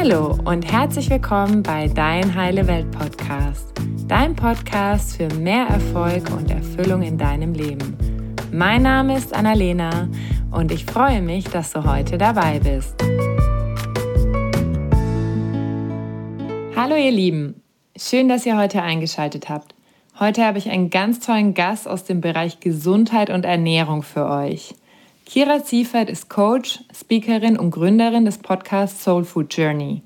Hallo und herzlich willkommen bei Dein Heile Welt Podcast, dein Podcast für mehr Erfolg und Erfüllung in deinem Leben. Mein Name ist Annalena und ich freue mich, dass du heute dabei bist. Hallo ihr Lieben, schön, dass ihr heute eingeschaltet habt. Heute habe ich einen ganz tollen Gast aus dem Bereich Gesundheit und Ernährung für euch. Kira Ziefert ist Coach, Speakerin und Gründerin des Podcasts Soul Food Journey.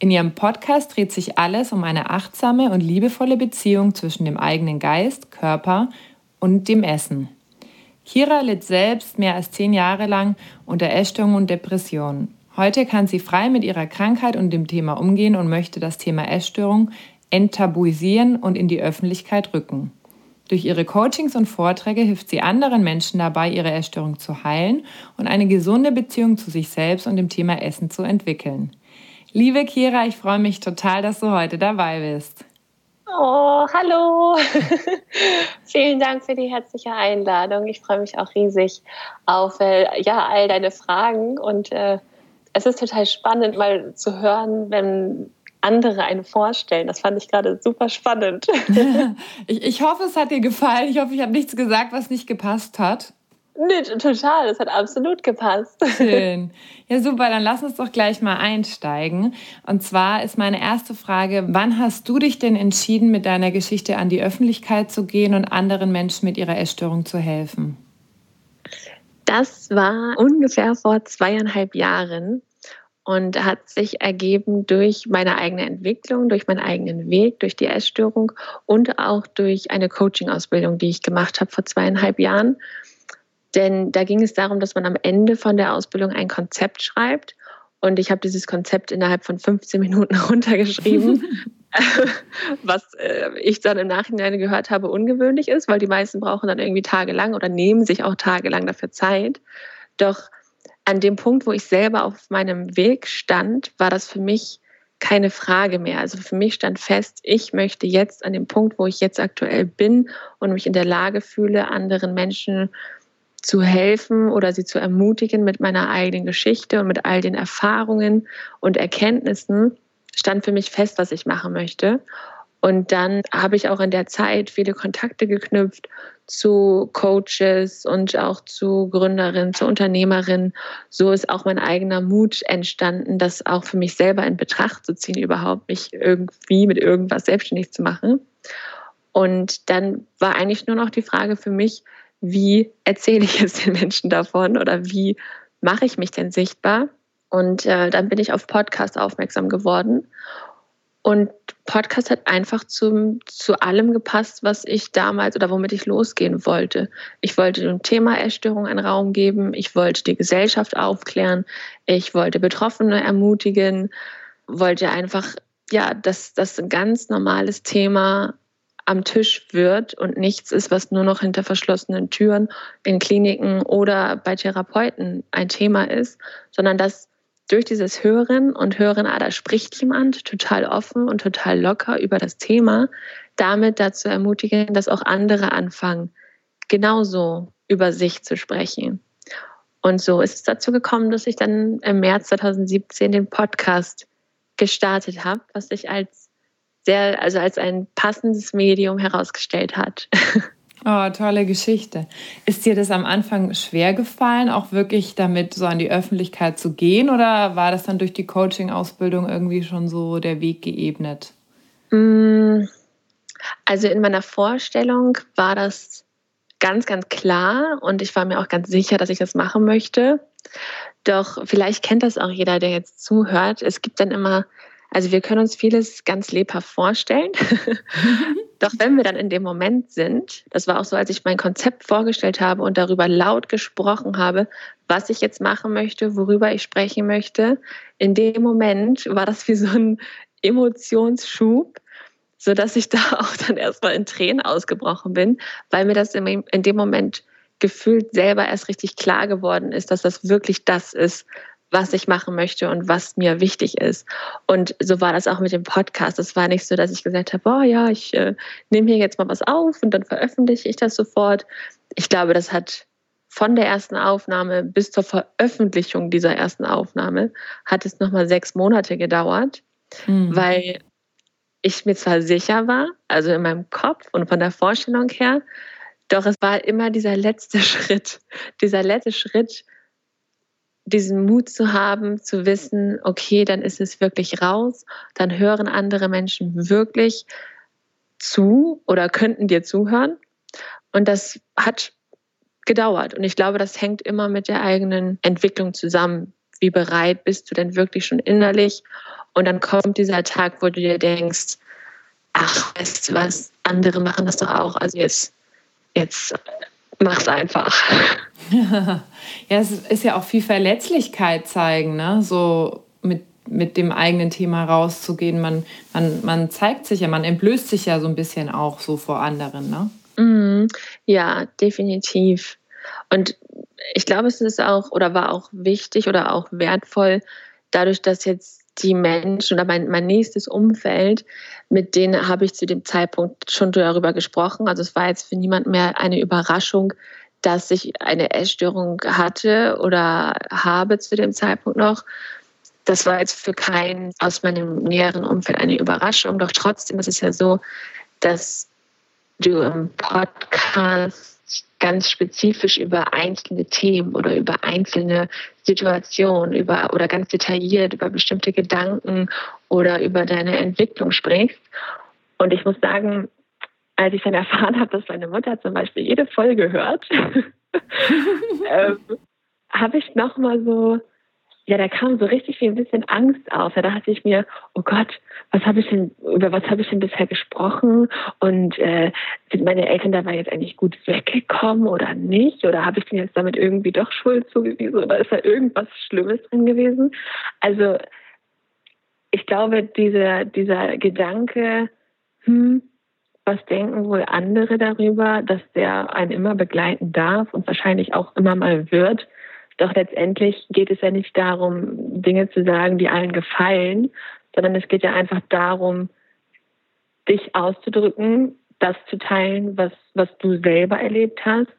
In ihrem Podcast dreht sich alles um eine achtsame und liebevolle Beziehung zwischen dem eigenen Geist, Körper und dem Essen. Kira litt selbst mehr als zehn Jahre lang unter Essstörungen und Depressionen. Heute kann sie frei mit ihrer Krankheit und dem Thema umgehen und möchte das Thema Essstörung enttabuisieren und in die Öffentlichkeit rücken. Durch ihre Coachings und Vorträge hilft sie anderen Menschen dabei, ihre Essstörung zu heilen und eine gesunde Beziehung zu sich selbst und dem Thema Essen zu entwickeln. Liebe Kira, ich freue mich total, dass du heute dabei bist. Oh, hallo. Vielen Dank für die herzliche Einladung. Ich freue mich auch riesig auf äh, ja, all deine Fragen und äh, es ist total spannend, mal zu hören, wenn andere einen vorstellen. Das fand ich gerade super spannend. ich, ich hoffe, es hat dir gefallen. Ich hoffe, ich habe nichts gesagt, was nicht gepasst hat. Nee, total. Das hat absolut gepasst. Schön. Ja, super. Dann lass uns doch gleich mal einsteigen. Und zwar ist meine erste Frage, wann hast du dich denn entschieden, mit deiner Geschichte an die Öffentlichkeit zu gehen und anderen Menschen mit ihrer Essstörung zu helfen? Das war ungefähr vor zweieinhalb Jahren und hat sich ergeben durch meine eigene Entwicklung, durch meinen eigenen Weg, durch die Essstörung und auch durch eine Coaching-Ausbildung, die ich gemacht habe vor zweieinhalb Jahren. Denn da ging es darum, dass man am Ende von der Ausbildung ein Konzept schreibt. Und ich habe dieses Konzept innerhalb von 15 Minuten runtergeschrieben, was äh, ich dann im Nachhinein gehört habe, ungewöhnlich ist, weil die meisten brauchen dann irgendwie tagelang oder nehmen sich auch tagelang dafür Zeit. Doch an dem Punkt, wo ich selber auf meinem Weg stand, war das für mich keine Frage mehr. Also für mich stand fest, ich möchte jetzt an dem Punkt, wo ich jetzt aktuell bin und mich in der Lage fühle, anderen Menschen zu helfen oder sie zu ermutigen mit meiner eigenen Geschichte und mit all den Erfahrungen und Erkenntnissen, stand für mich fest, was ich machen möchte. Und dann habe ich auch in der Zeit viele Kontakte geknüpft zu Coaches und auch zu Gründerinnen, zu Unternehmerinnen. So ist auch mein eigener Mut entstanden, das auch für mich selber in Betracht zu ziehen, überhaupt mich irgendwie mit irgendwas selbstständig zu machen. Und dann war eigentlich nur noch die Frage für mich, wie erzähle ich es den Menschen davon oder wie mache ich mich denn sichtbar? Und äh, dann bin ich auf Podcast aufmerksam geworden und Podcast hat einfach zum, zu allem gepasst, was ich damals oder womit ich losgehen wollte. Ich wollte dem Thema Essstörung einen Raum geben. Ich wollte die Gesellschaft aufklären. Ich wollte Betroffene ermutigen. Wollte einfach, ja, dass das ein ganz normales Thema am Tisch wird und nichts ist, was nur noch hinter verschlossenen Türen in Kliniken oder bei Therapeuten ein Thema ist, sondern dass durch dieses Hören und Hören, ah, da spricht jemand total offen und total locker über das Thema, damit dazu ermutigen, dass auch andere anfangen, genauso über sich zu sprechen. Und so ist es dazu gekommen, dass ich dann im März 2017 den Podcast gestartet habe, was sich als sehr, also als ein passendes Medium herausgestellt hat. Oh, tolle Geschichte. Ist dir das am Anfang schwer gefallen, auch wirklich damit so an die Öffentlichkeit zu gehen oder war das dann durch die Coaching-Ausbildung irgendwie schon so der Weg geebnet? Mm, also in meiner Vorstellung war das ganz, ganz klar und ich war mir auch ganz sicher, dass ich das machen möchte. Doch vielleicht kennt das auch jeder, der jetzt zuhört. Es gibt dann immer also wir können uns vieles ganz lebhaft vorstellen. Doch wenn wir dann in dem Moment sind, das war auch so, als ich mein Konzept vorgestellt habe und darüber laut gesprochen habe, was ich jetzt machen möchte, worüber ich sprechen möchte, in dem Moment war das wie so ein Emotionsschub, sodass ich da auch dann erstmal in Tränen ausgebrochen bin, weil mir das in dem Moment gefühlt selber erst richtig klar geworden ist, dass das wirklich das ist, was ich machen möchte und was mir wichtig ist. Und so war das auch mit dem Podcast. Es war nicht so, dass ich gesagt habe, oh ja, ich äh, nehme hier jetzt mal was auf und dann veröffentliche ich das sofort. Ich glaube, das hat von der ersten Aufnahme bis zur Veröffentlichung dieser ersten Aufnahme hat es nochmal sechs Monate gedauert, mhm. weil ich mir zwar sicher war, also in meinem Kopf und von der Vorstellung her, doch es war immer dieser letzte Schritt, dieser letzte Schritt, diesen Mut zu haben, zu wissen, okay, dann ist es wirklich raus, dann hören andere Menschen wirklich zu oder könnten dir zuhören. Und das hat gedauert. Und ich glaube, das hängt immer mit der eigenen Entwicklung zusammen. Wie bereit bist du denn wirklich schon innerlich? Und dann kommt dieser Tag, wo du dir denkst, ach, weißt du was, andere machen das doch auch. Also jetzt, jetzt mach's einfach. ja, es ist ja auch viel Verletzlichkeit zeigen, ne? So mit, mit dem eigenen Thema rauszugehen. Man, man, man zeigt sich ja, man entblößt sich ja so ein bisschen auch so vor anderen, ne? Mm, ja, definitiv. Und ich glaube, es ist auch oder war auch wichtig oder auch wertvoll, dadurch, dass jetzt die Menschen oder mein, mein nächstes Umfeld, mit denen habe ich zu dem Zeitpunkt schon darüber gesprochen. Also es war jetzt für niemand mehr eine Überraschung, dass ich eine Essstörung hatte oder habe zu dem Zeitpunkt noch. Das war jetzt für keinen aus meinem näheren Umfeld eine Überraschung. Doch trotzdem ist es ja so, dass du im Podcast ganz spezifisch über einzelne Themen oder über einzelne Situationen über, oder ganz detailliert über bestimmte Gedanken oder über deine Entwicklung sprichst. Und ich muss sagen, als ich dann erfahren habe, dass meine Mutter zum Beispiel jede Folge hört, ähm, habe ich nochmal so ja, da kam so richtig wie ein bisschen Angst auf. Da dachte ich mir, oh Gott, was habe ich denn, über was habe ich denn bisher gesprochen? Und äh, sind meine Eltern dabei jetzt eigentlich gut weggekommen oder nicht? Oder habe ich denn jetzt damit irgendwie doch Schuld zugewiesen? Oder ist da irgendwas Schlimmes drin gewesen? Also ich glaube, dieser, dieser Gedanke, hm, was denken wohl andere darüber, dass der einen immer begleiten darf und wahrscheinlich auch immer mal wird, doch letztendlich geht es ja nicht darum, Dinge zu sagen, die allen gefallen, sondern es geht ja einfach darum, dich auszudrücken, das zu teilen, was, was du selber erlebt hast,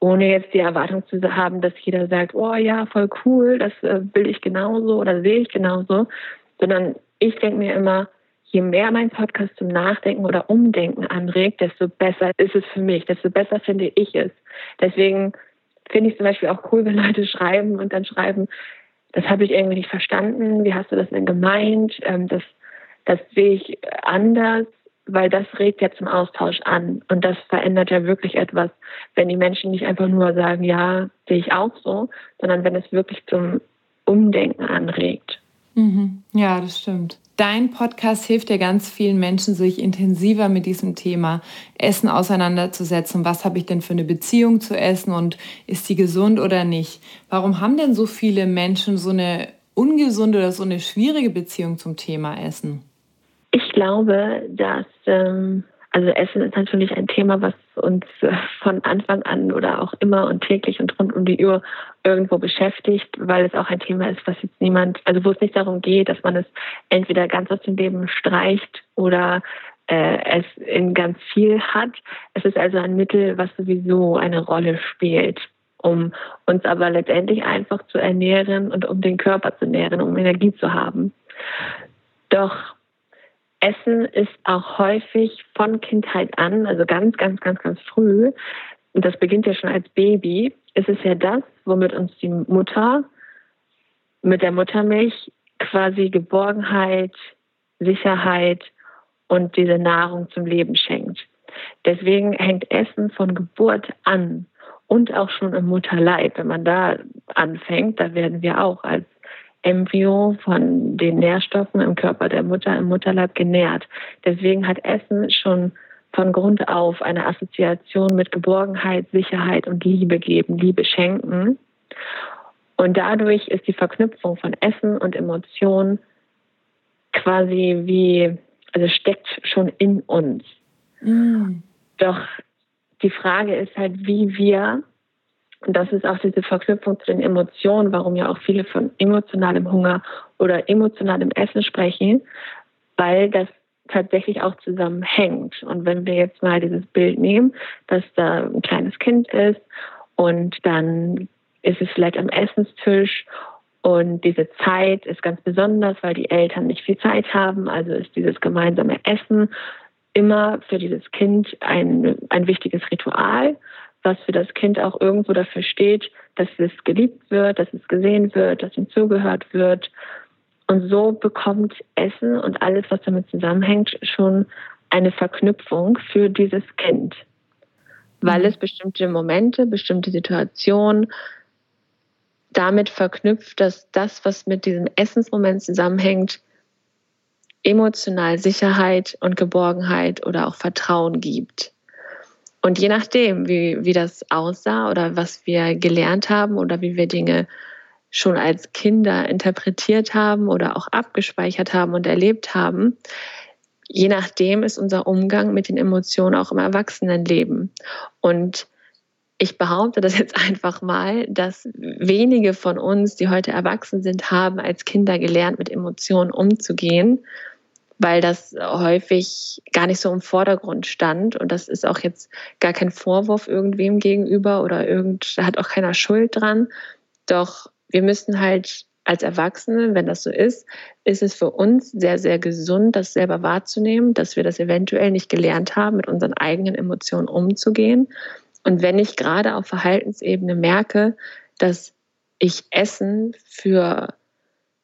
ohne jetzt die Erwartung zu haben, dass jeder sagt, oh ja, voll cool, das äh, will ich genauso oder sehe ich genauso, sondern ich denke mir immer, je mehr mein Podcast zum Nachdenken oder Umdenken anregt, desto besser ist es für mich, desto besser finde ich es. Deswegen finde ich zum Beispiel auch cool, wenn Leute schreiben und dann schreiben, das habe ich irgendwie nicht verstanden, wie hast du das denn gemeint? Ähm, das, das sehe ich anders, weil das regt ja zum Austausch an und das verändert ja wirklich etwas, wenn die Menschen nicht einfach nur sagen, ja, sehe ich auch so, sondern wenn es wirklich zum Umdenken anregt. Mhm. Ja, das stimmt. Dein Podcast hilft ja ganz vielen Menschen, sich intensiver mit diesem Thema Essen auseinanderzusetzen. Was habe ich denn für eine Beziehung zu Essen und ist die gesund oder nicht? Warum haben denn so viele Menschen so eine ungesunde oder so eine schwierige Beziehung zum Thema Essen? Ich glaube, dass ähm, also Essen ist natürlich ein Thema, was uns äh, von Anfang an oder auch immer und täglich und rund um die Uhr irgendwo beschäftigt, weil es auch ein Thema ist, was jetzt niemand, also wo es nicht darum geht, dass man es entweder ganz aus dem Leben streicht oder äh, es in ganz viel hat. Es ist also ein Mittel, was sowieso eine Rolle spielt, um uns aber letztendlich einfach zu ernähren und um den Körper zu nähren, um Energie zu haben. Doch Essen ist auch häufig von Kindheit an, also ganz, ganz, ganz, ganz früh, und das beginnt ja schon als Baby, ist es ja das, womit uns die Mutter mit der Muttermilch quasi Geborgenheit, Sicherheit und diese Nahrung zum Leben schenkt. Deswegen hängt Essen von Geburt an und auch schon im Mutterleib. Wenn man da anfängt, da werden wir auch als Embryo von den Nährstoffen im Körper der Mutter im Mutterleib genährt. Deswegen hat Essen schon von Grund auf eine Assoziation mit Geborgenheit, Sicherheit und Liebe geben, Liebe schenken. Und dadurch ist die Verknüpfung von Essen und Emotion quasi wie, also steckt schon in uns. Mm. Doch die Frage ist halt, wie wir und das ist auch diese Verknüpfung zu den Emotionen, warum ja auch viele von emotionalem Hunger oder emotionalem Essen sprechen, weil das tatsächlich auch zusammenhängt. Und wenn wir jetzt mal dieses Bild nehmen, dass da ein kleines Kind ist Und dann ist es vielleicht am Essenstisch und diese Zeit ist ganz besonders, weil die Eltern nicht viel Zeit haben. Also ist dieses gemeinsame Essen immer für dieses Kind ein, ein wichtiges Ritual, was für das Kind auch irgendwo dafür steht, dass es geliebt wird, dass es gesehen wird, dass ihm zugehört wird. Und so bekommt Essen und alles, was damit zusammenhängt, schon eine Verknüpfung für dieses Kind, weil mhm. es bestimmte Momente, bestimmte Situationen damit verknüpft, dass das, was mit diesem Essensmoment zusammenhängt, emotional Sicherheit und Geborgenheit oder auch Vertrauen gibt. Und je nachdem, wie, wie das aussah oder was wir gelernt haben oder wie wir Dinge schon als Kinder interpretiert haben oder auch abgespeichert haben und erlebt haben, je nachdem ist unser Umgang mit den Emotionen auch im Erwachsenenleben. Und ich behaupte das jetzt einfach mal, dass wenige von uns, die heute erwachsen sind, haben als Kinder gelernt, mit Emotionen umzugehen weil das häufig gar nicht so im Vordergrund stand. Und das ist auch jetzt gar kein Vorwurf irgendwem gegenüber oder irgend, da hat auch keiner Schuld dran. Doch wir müssen halt als Erwachsene, wenn das so ist, ist es für uns sehr, sehr gesund, das selber wahrzunehmen, dass wir das eventuell nicht gelernt haben, mit unseren eigenen Emotionen umzugehen. Und wenn ich gerade auf Verhaltensebene merke, dass ich Essen für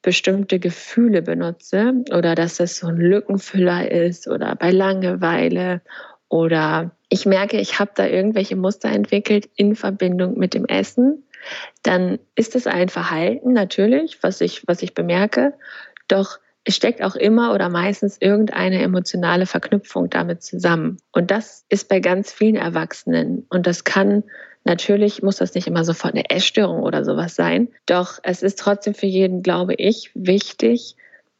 bestimmte Gefühle benutze oder dass das so ein Lückenfüller ist oder bei Langeweile oder ich merke, ich habe da irgendwelche Muster entwickelt in Verbindung mit dem Essen, dann ist es ein Verhalten natürlich, was ich, was ich bemerke, doch steckt auch immer oder meistens irgendeine emotionale Verknüpfung damit zusammen. Und das ist bei ganz vielen Erwachsenen. Und das kann Natürlich muss das nicht immer sofort eine Essstörung oder sowas sein, doch es ist trotzdem für jeden, glaube ich, wichtig,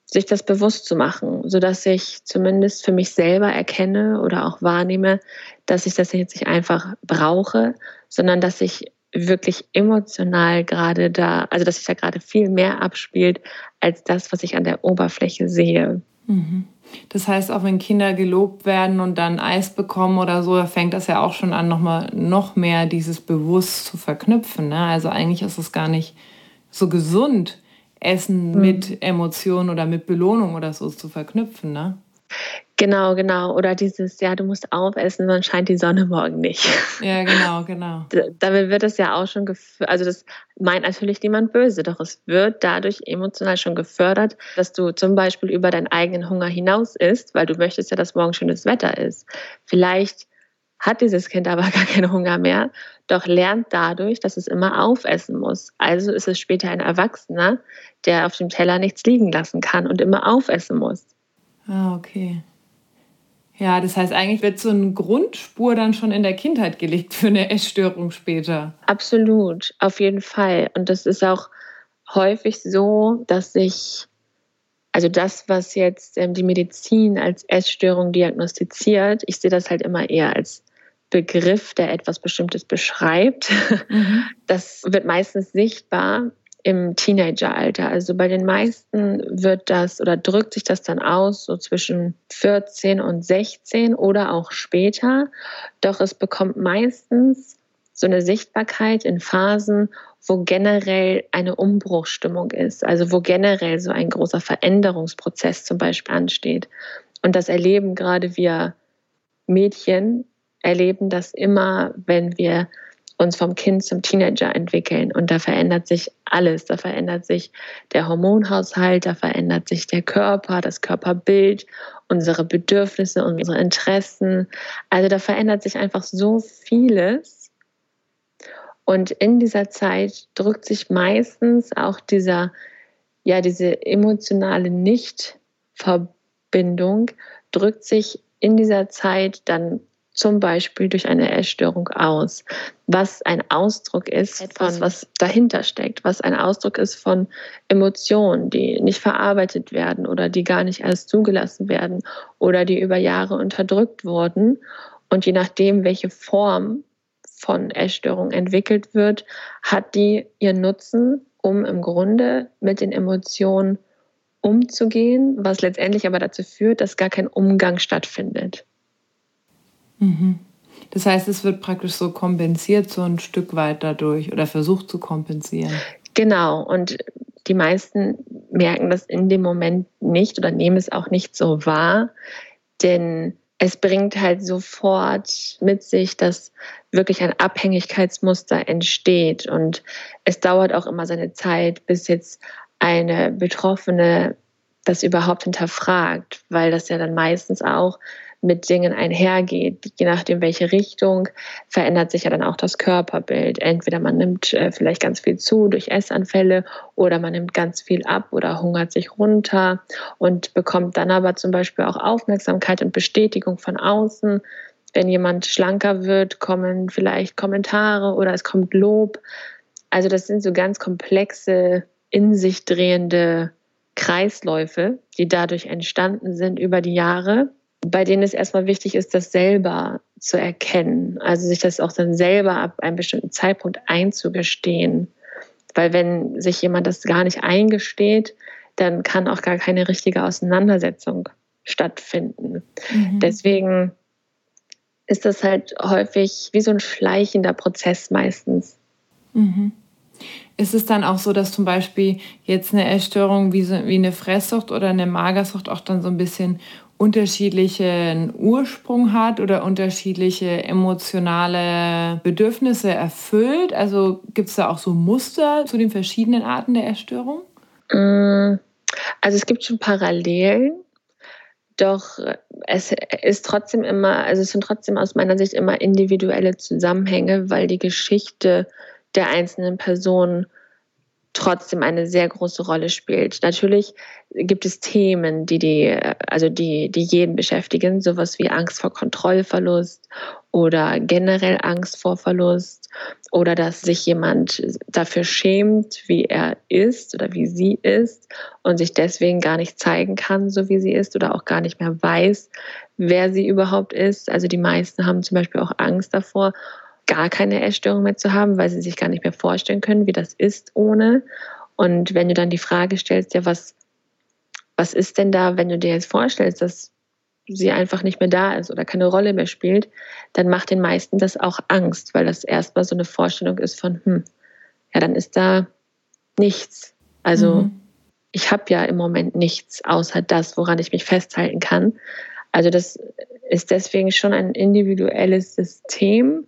sich das bewusst zu machen, sodass ich zumindest für mich selber erkenne oder auch wahrnehme, dass ich das jetzt nicht einfach brauche, sondern dass ich wirklich emotional gerade da, also dass sich da gerade viel mehr abspielt als das, was ich an der Oberfläche sehe. Mhm. Das heißt, auch wenn Kinder gelobt werden und dann Eis bekommen oder so, da fängt das ja auch schon an, nochmal noch mehr dieses bewusst zu verknüpfen. Ne? Also eigentlich ist es gar nicht so gesund, Essen mhm. mit Emotionen oder mit Belohnung oder so zu verknüpfen. Ne? Genau, genau. Oder dieses, ja, du musst aufessen, sonst scheint die Sonne morgen nicht. Ja, genau, genau. Damit wird es ja auch schon, also das meint natürlich niemand böse, doch es wird dadurch emotional schon gefördert, dass du zum Beispiel über deinen eigenen Hunger hinaus isst, weil du möchtest ja, dass morgen schönes Wetter ist. Vielleicht hat dieses Kind aber gar keinen Hunger mehr, doch lernt dadurch, dass es immer aufessen muss. Also ist es später ein Erwachsener, der auf dem Teller nichts liegen lassen kann und immer aufessen muss. Ah, okay. Ja, das heißt, eigentlich wird so eine Grundspur dann schon in der Kindheit gelegt für eine Essstörung später. Absolut, auf jeden Fall. Und das ist auch häufig so, dass sich, also das, was jetzt ähm, die Medizin als Essstörung diagnostiziert, ich sehe das halt immer eher als Begriff, der etwas Bestimmtes beschreibt. Mhm. Das wird meistens sichtbar, im Teenageralter. Also bei den meisten wird das oder drückt sich das dann aus, so zwischen 14 und 16 oder auch später. Doch es bekommt meistens so eine Sichtbarkeit in Phasen, wo generell eine Umbruchstimmung ist, also wo generell so ein großer Veränderungsprozess zum Beispiel ansteht. Und das erleben gerade wir Mädchen, erleben das immer, wenn wir uns vom Kind zum Teenager entwickeln. Und da verändert sich alles. Da verändert sich der Hormonhaushalt, da verändert sich der Körper, das Körperbild, unsere Bedürfnisse, unsere Interessen. Also da verändert sich einfach so vieles. Und in dieser Zeit drückt sich meistens auch dieser, ja, diese emotionale Nichtverbindung, drückt sich in dieser Zeit dann zum Beispiel durch eine Essstörung aus, was ein Ausdruck ist etwas, was dahinter steckt, was ein Ausdruck ist von Emotionen, die nicht verarbeitet werden oder die gar nicht erst zugelassen werden oder die über Jahre unterdrückt wurden. Und je nachdem, welche Form von Essstörung entwickelt wird, hat die ihren Nutzen, um im Grunde mit den Emotionen umzugehen, was letztendlich aber dazu führt, dass gar kein Umgang stattfindet. Mhm. Das heißt, es wird praktisch so kompensiert, so ein Stück weit dadurch oder versucht zu kompensieren. Genau, und die meisten merken das in dem Moment nicht oder nehmen es auch nicht so wahr, denn es bringt halt sofort mit sich, dass wirklich ein Abhängigkeitsmuster entsteht. Und es dauert auch immer seine Zeit, bis jetzt eine Betroffene das überhaupt hinterfragt, weil das ja dann meistens auch mit Dingen einhergeht. Je nachdem, welche Richtung, verändert sich ja dann auch das Körperbild. Entweder man nimmt äh, vielleicht ganz viel zu durch Essanfälle oder man nimmt ganz viel ab oder hungert sich runter und bekommt dann aber zum Beispiel auch Aufmerksamkeit und Bestätigung von außen. Wenn jemand schlanker wird, kommen vielleicht Kommentare oder es kommt Lob. Also das sind so ganz komplexe, in sich drehende Kreisläufe, die dadurch entstanden sind über die Jahre bei denen es erstmal wichtig ist, das selber zu erkennen. Also sich das auch dann selber ab einem bestimmten Zeitpunkt einzugestehen. Weil wenn sich jemand das gar nicht eingesteht, dann kann auch gar keine richtige Auseinandersetzung stattfinden. Mhm. Deswegen ist das halt häufig wie so ein schleichender Prozess meistens. Mhm. Ist es dann auch so, dass zum Beispiel jetzt eine Essstörung wie, so, wie eine Fresssucht oder eine Magersucht auch dann so ein bisschen unterschiedlichen Ursprung hat oder unterschiedliche emotionale Bedürfnisse erfüllt? Also gibt es da auch so Muster zu den verschiedenen Arten der Erstörung? Mm, also es gibt schon Parallelen, doch es ist trotzdem immer, also es sind trotzdem aus meiner Sicht immer individuelle Zusammenhänge, weil die Geschichte der einzelnen Personen trotzdem eine sehr große Rolle spielt. Natürlich gibt es Themen, die die, also die, die jeden beschäftigen, sowas wie Angst vor Kontrollverlust oder generell Angst vor Verlust oder dass sich jemand dafür schämt, wie er ist oder wie sie ist und sich deswegen gar nicht zeigen kann, so wie sie ist oder auch gar nicht mehr weiß, wer sie überhaupt ist. Also die meisten haben zum Beispiel auch Angst davor, gar keine Essstörung mehr zu haben, weil sie sich gar nicht mehr vorstellen können, wie das ist ohne. Und wenn du dann die Frage stellst, ja, was, was ist denn da, wenn du dir jetzt vorstellst, dass sie einfach nicht mehr da ist oder keine Rolle mehr spielt, dann macht den meisten das auch Angst, weil das erstmal so eine Vorstellung ist von, hm, ja, dann ist da nichts. Also mhm. ich habe ja im Moment nichts außer das, woran ich mich festhalten kann. Also das ist deswegen schon ein individuelles System,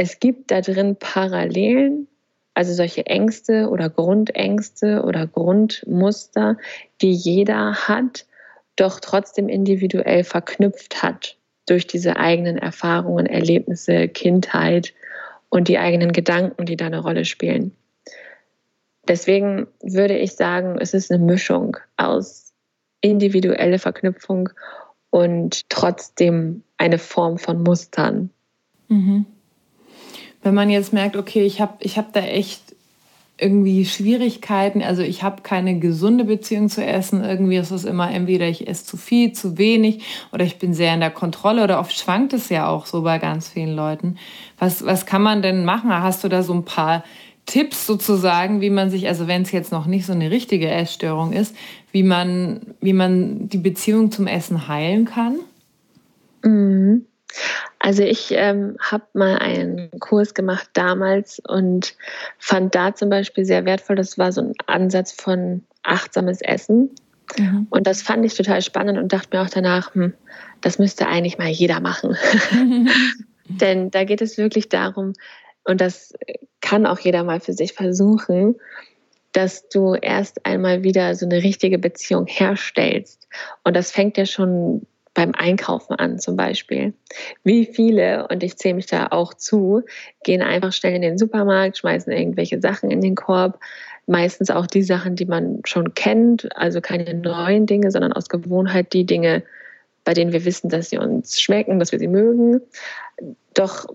es gibt da drin Parallelen, also solche Ängste oder Grundängste oder Grundmuster, die jeder hat, doch trotzdem individuell verknüpft hat durch diese eigenen Erfahrungen, Erlebnisse, Kindheit und die eigenen Gedanken, die da eine Rolle spielen. Deswegen würde ich sagen, es ist eine Mischung aus individuelle Verknüpfung und trotzdem eine Form von Mustern. Mhm wenn man jetzt merkt, okay, ich habe ich hab da echt irgendwie Schwierigkeiten, also ich habe keine gesunde Beziehung zu Essen, irgendwie ist es immer entweder ich esse zu viel, zu wenig oder ich bin sehr in der Kontrolle oder oft schwankt es ja auch so bei ganz vielen Leuten. Was, was kann man denn machen? Hast du da so ein paar Tipps sozusagen, wie man sich, also wenn es jetzt noch nicht so eine richtige Essstörung ist, wie man, wie man die Beziehung zum Essen heilen kann? Mhm. Also ich ähm, habe mal einen Kurs gemacht damals und fand da zum Beispiel sehr wertvoll, das war so ein Ansatz von achtsames Essen. Mhm. Und das fand ich total spannend und dachte mir auch danach, hm, das müsste eigentlich mal jeder machen. Denn da geht es wirklich darum, und das kann auch jeder mal für sich versuchen, dass du erst einmal wieder so eine richtige Beziehung herstellst. Und das fängt ja schon beim Einkaufen an zum Beispiel. Wie viele, und ich zähle mich da auch zu, gehen einfach schnell in den Supermarkt, schmeißen irgendwelche Sachen in den Korb, meistens auch die Sachen, die man schon kennt, also keine neuen Dinge, sondern aus Gewohnheit die Dinge, bei denen wir wissen, dass sie uns schmecken, dass wir sie mögen. Doch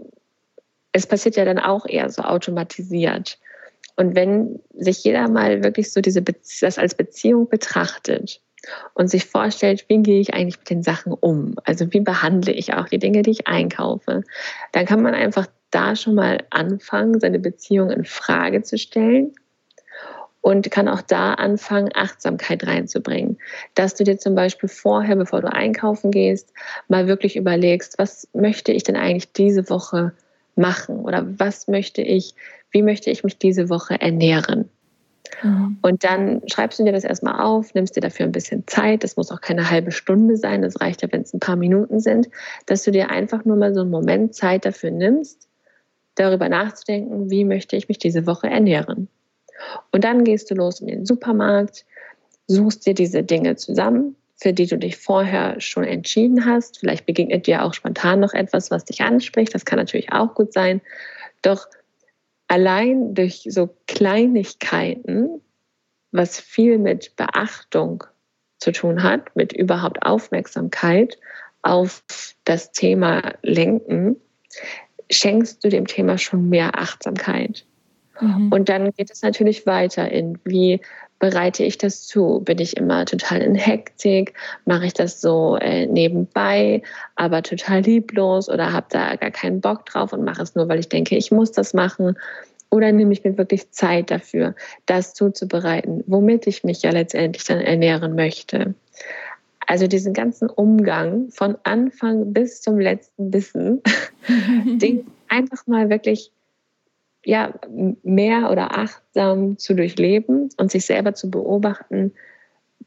es passiert ja dann auch eher so automatisiert. Und wenn sich jeder mal wirklich so diese Be das als Beziehung betrachtet und sich vorstellt, wie gehe ich eigentlich mit den Sachen um? Also wie behandle ich auch die Dinge, die ich einkaufe? Dann kann man einfach da schon mal anfangen, seine Beziehung in Frage zu stellen und kann auch da anfangen, Achtsamkeit reinzubringen. Dass du dir zum Beispiel vorher, bevor du einkaufen gehst, mal wirklich überlegst, was möchte ich denn eigentlich diese Woche machen oder was möchte ich, wie möchte ich mich diese Woche ernähren? Mhm. Und dann schreibst du dir das erstmal auf, nimmst dir dafür ein bisschen Zeit. Das muss auch keine halbe Stunde sein. Das reicht ja, wenn es ein paar Minuten sind, dass du dir einfach nur mal so einen Moment Zeit dafür nimmst, darüber nachzudenken, wie möchte ich mich diese Woche ernähren. Und dann gehst du los in den Supermarkt, suchst dir diese Dinge zusammen, für die du dich vorher schon entschieden hast. Vielleicht begegnet dir auch spontan noch etwas, was dich anspricht. Das kann natürlich auch gut sein. Doch allein durch so Kleinigkeiten, was viel mit Beachtung zu tun hat, mit überhaupt Aufmerksamkeit auf das Thema Lenken, schenkst du dem Thema schon mehr Achtsamkeit. Mhm. Und dann geht es natürlich weiter in, wie bereite ich das zu? Bin ich immer total in Hektik? Mache ich das so äh, nebenbei, aber total lieblos oder habe da gar keinen Bock drauf und mache es nur, weil ich denke, ich muss das machen? Oder nehme ich mir wirklich Zeit dafür, das zuzubereiten, womit ich mich ja letztendlich dann ernähren möchte? Also diesen ganzen Umgang von Anfang bis zum letzten Bissen, den einfach mal wirklich ja, mehr oder achtsam zu durchleben und sich selber zu beobachten,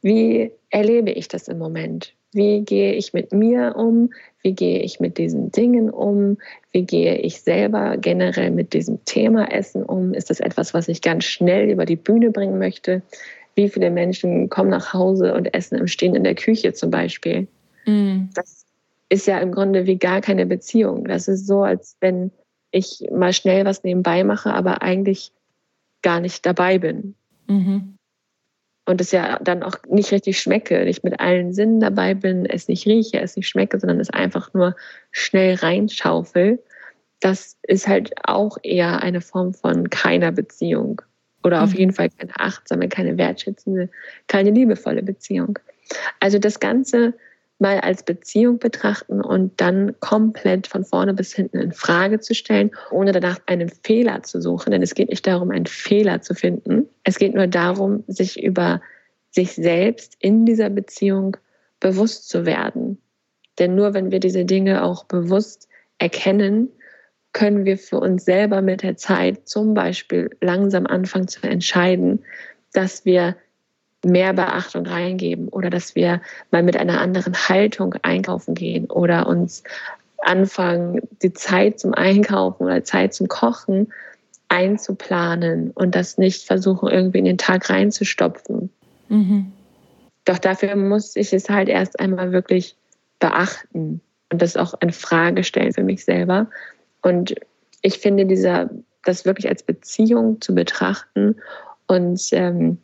wie erlebe ich das im Moment? Wie gehe ich mit mir um? Wie gehe ich mit diesen Dingen um? Wie gehe ich selber generell mit diesem Thema Essen um? Ist das etwas, was ich ganz schnell über die Bühne bringen möchte? Wie viele Menschen kommen nach Hause und essen im Stehen in der Küche zum Beispiel? Mm. Das ist ja im Grunde wie gar keine Beziehung. Das ist so, als wenn ich mal schnell was nebenbei mache, aber eigentlich gar nicht dabei bin. Mhm. Und es ja dann auch nicht richtig schmecke, nicht mit allen Sinnen dabei bin, es nicht rieche, es nicht schmecke, sondern es einfach nur schnell reinschaufel. Das ist halt auch eher eine Form von keiner Beziehung. Oder auf mhm. jeden Fall keine achtsame, keine wertschätzende, keine liebevolle Beziehung. Also das Ganze mal als Beziehung betrachten und dann komplett von vorne bis hinten in Frage zu stellen, ohne danach einen Fehler zu suchen. Denn es geht nicht darum, einen Fehler zu finden. Es geht nur darum, sich über sich selbst in dieser Beziehung bewusst zu werden. Denn nur wenn wir diese Dinge auch bewusst erkennen, können wir für uns selber mit der Zeit zum Beispiel langsam anfangen zu entscheiden, dass wir mehr Beachtung reingeben oder dass wir mal mit einer anderen Haltung einkaufen gehen oder uns anfangen, die Zeit zum Einkaufen oder Zeit zum Kochen einzuplanen und das nicht versuchen, irgendwie in den Tag reinzustopfen. Mhm. Doch dafür muss ich es halt erst einmal wirklich beachten und das auch in Frage stellen für mich selber. Und ich finde, dieser, das wirklich als Beziehung zu betrachten und ähm,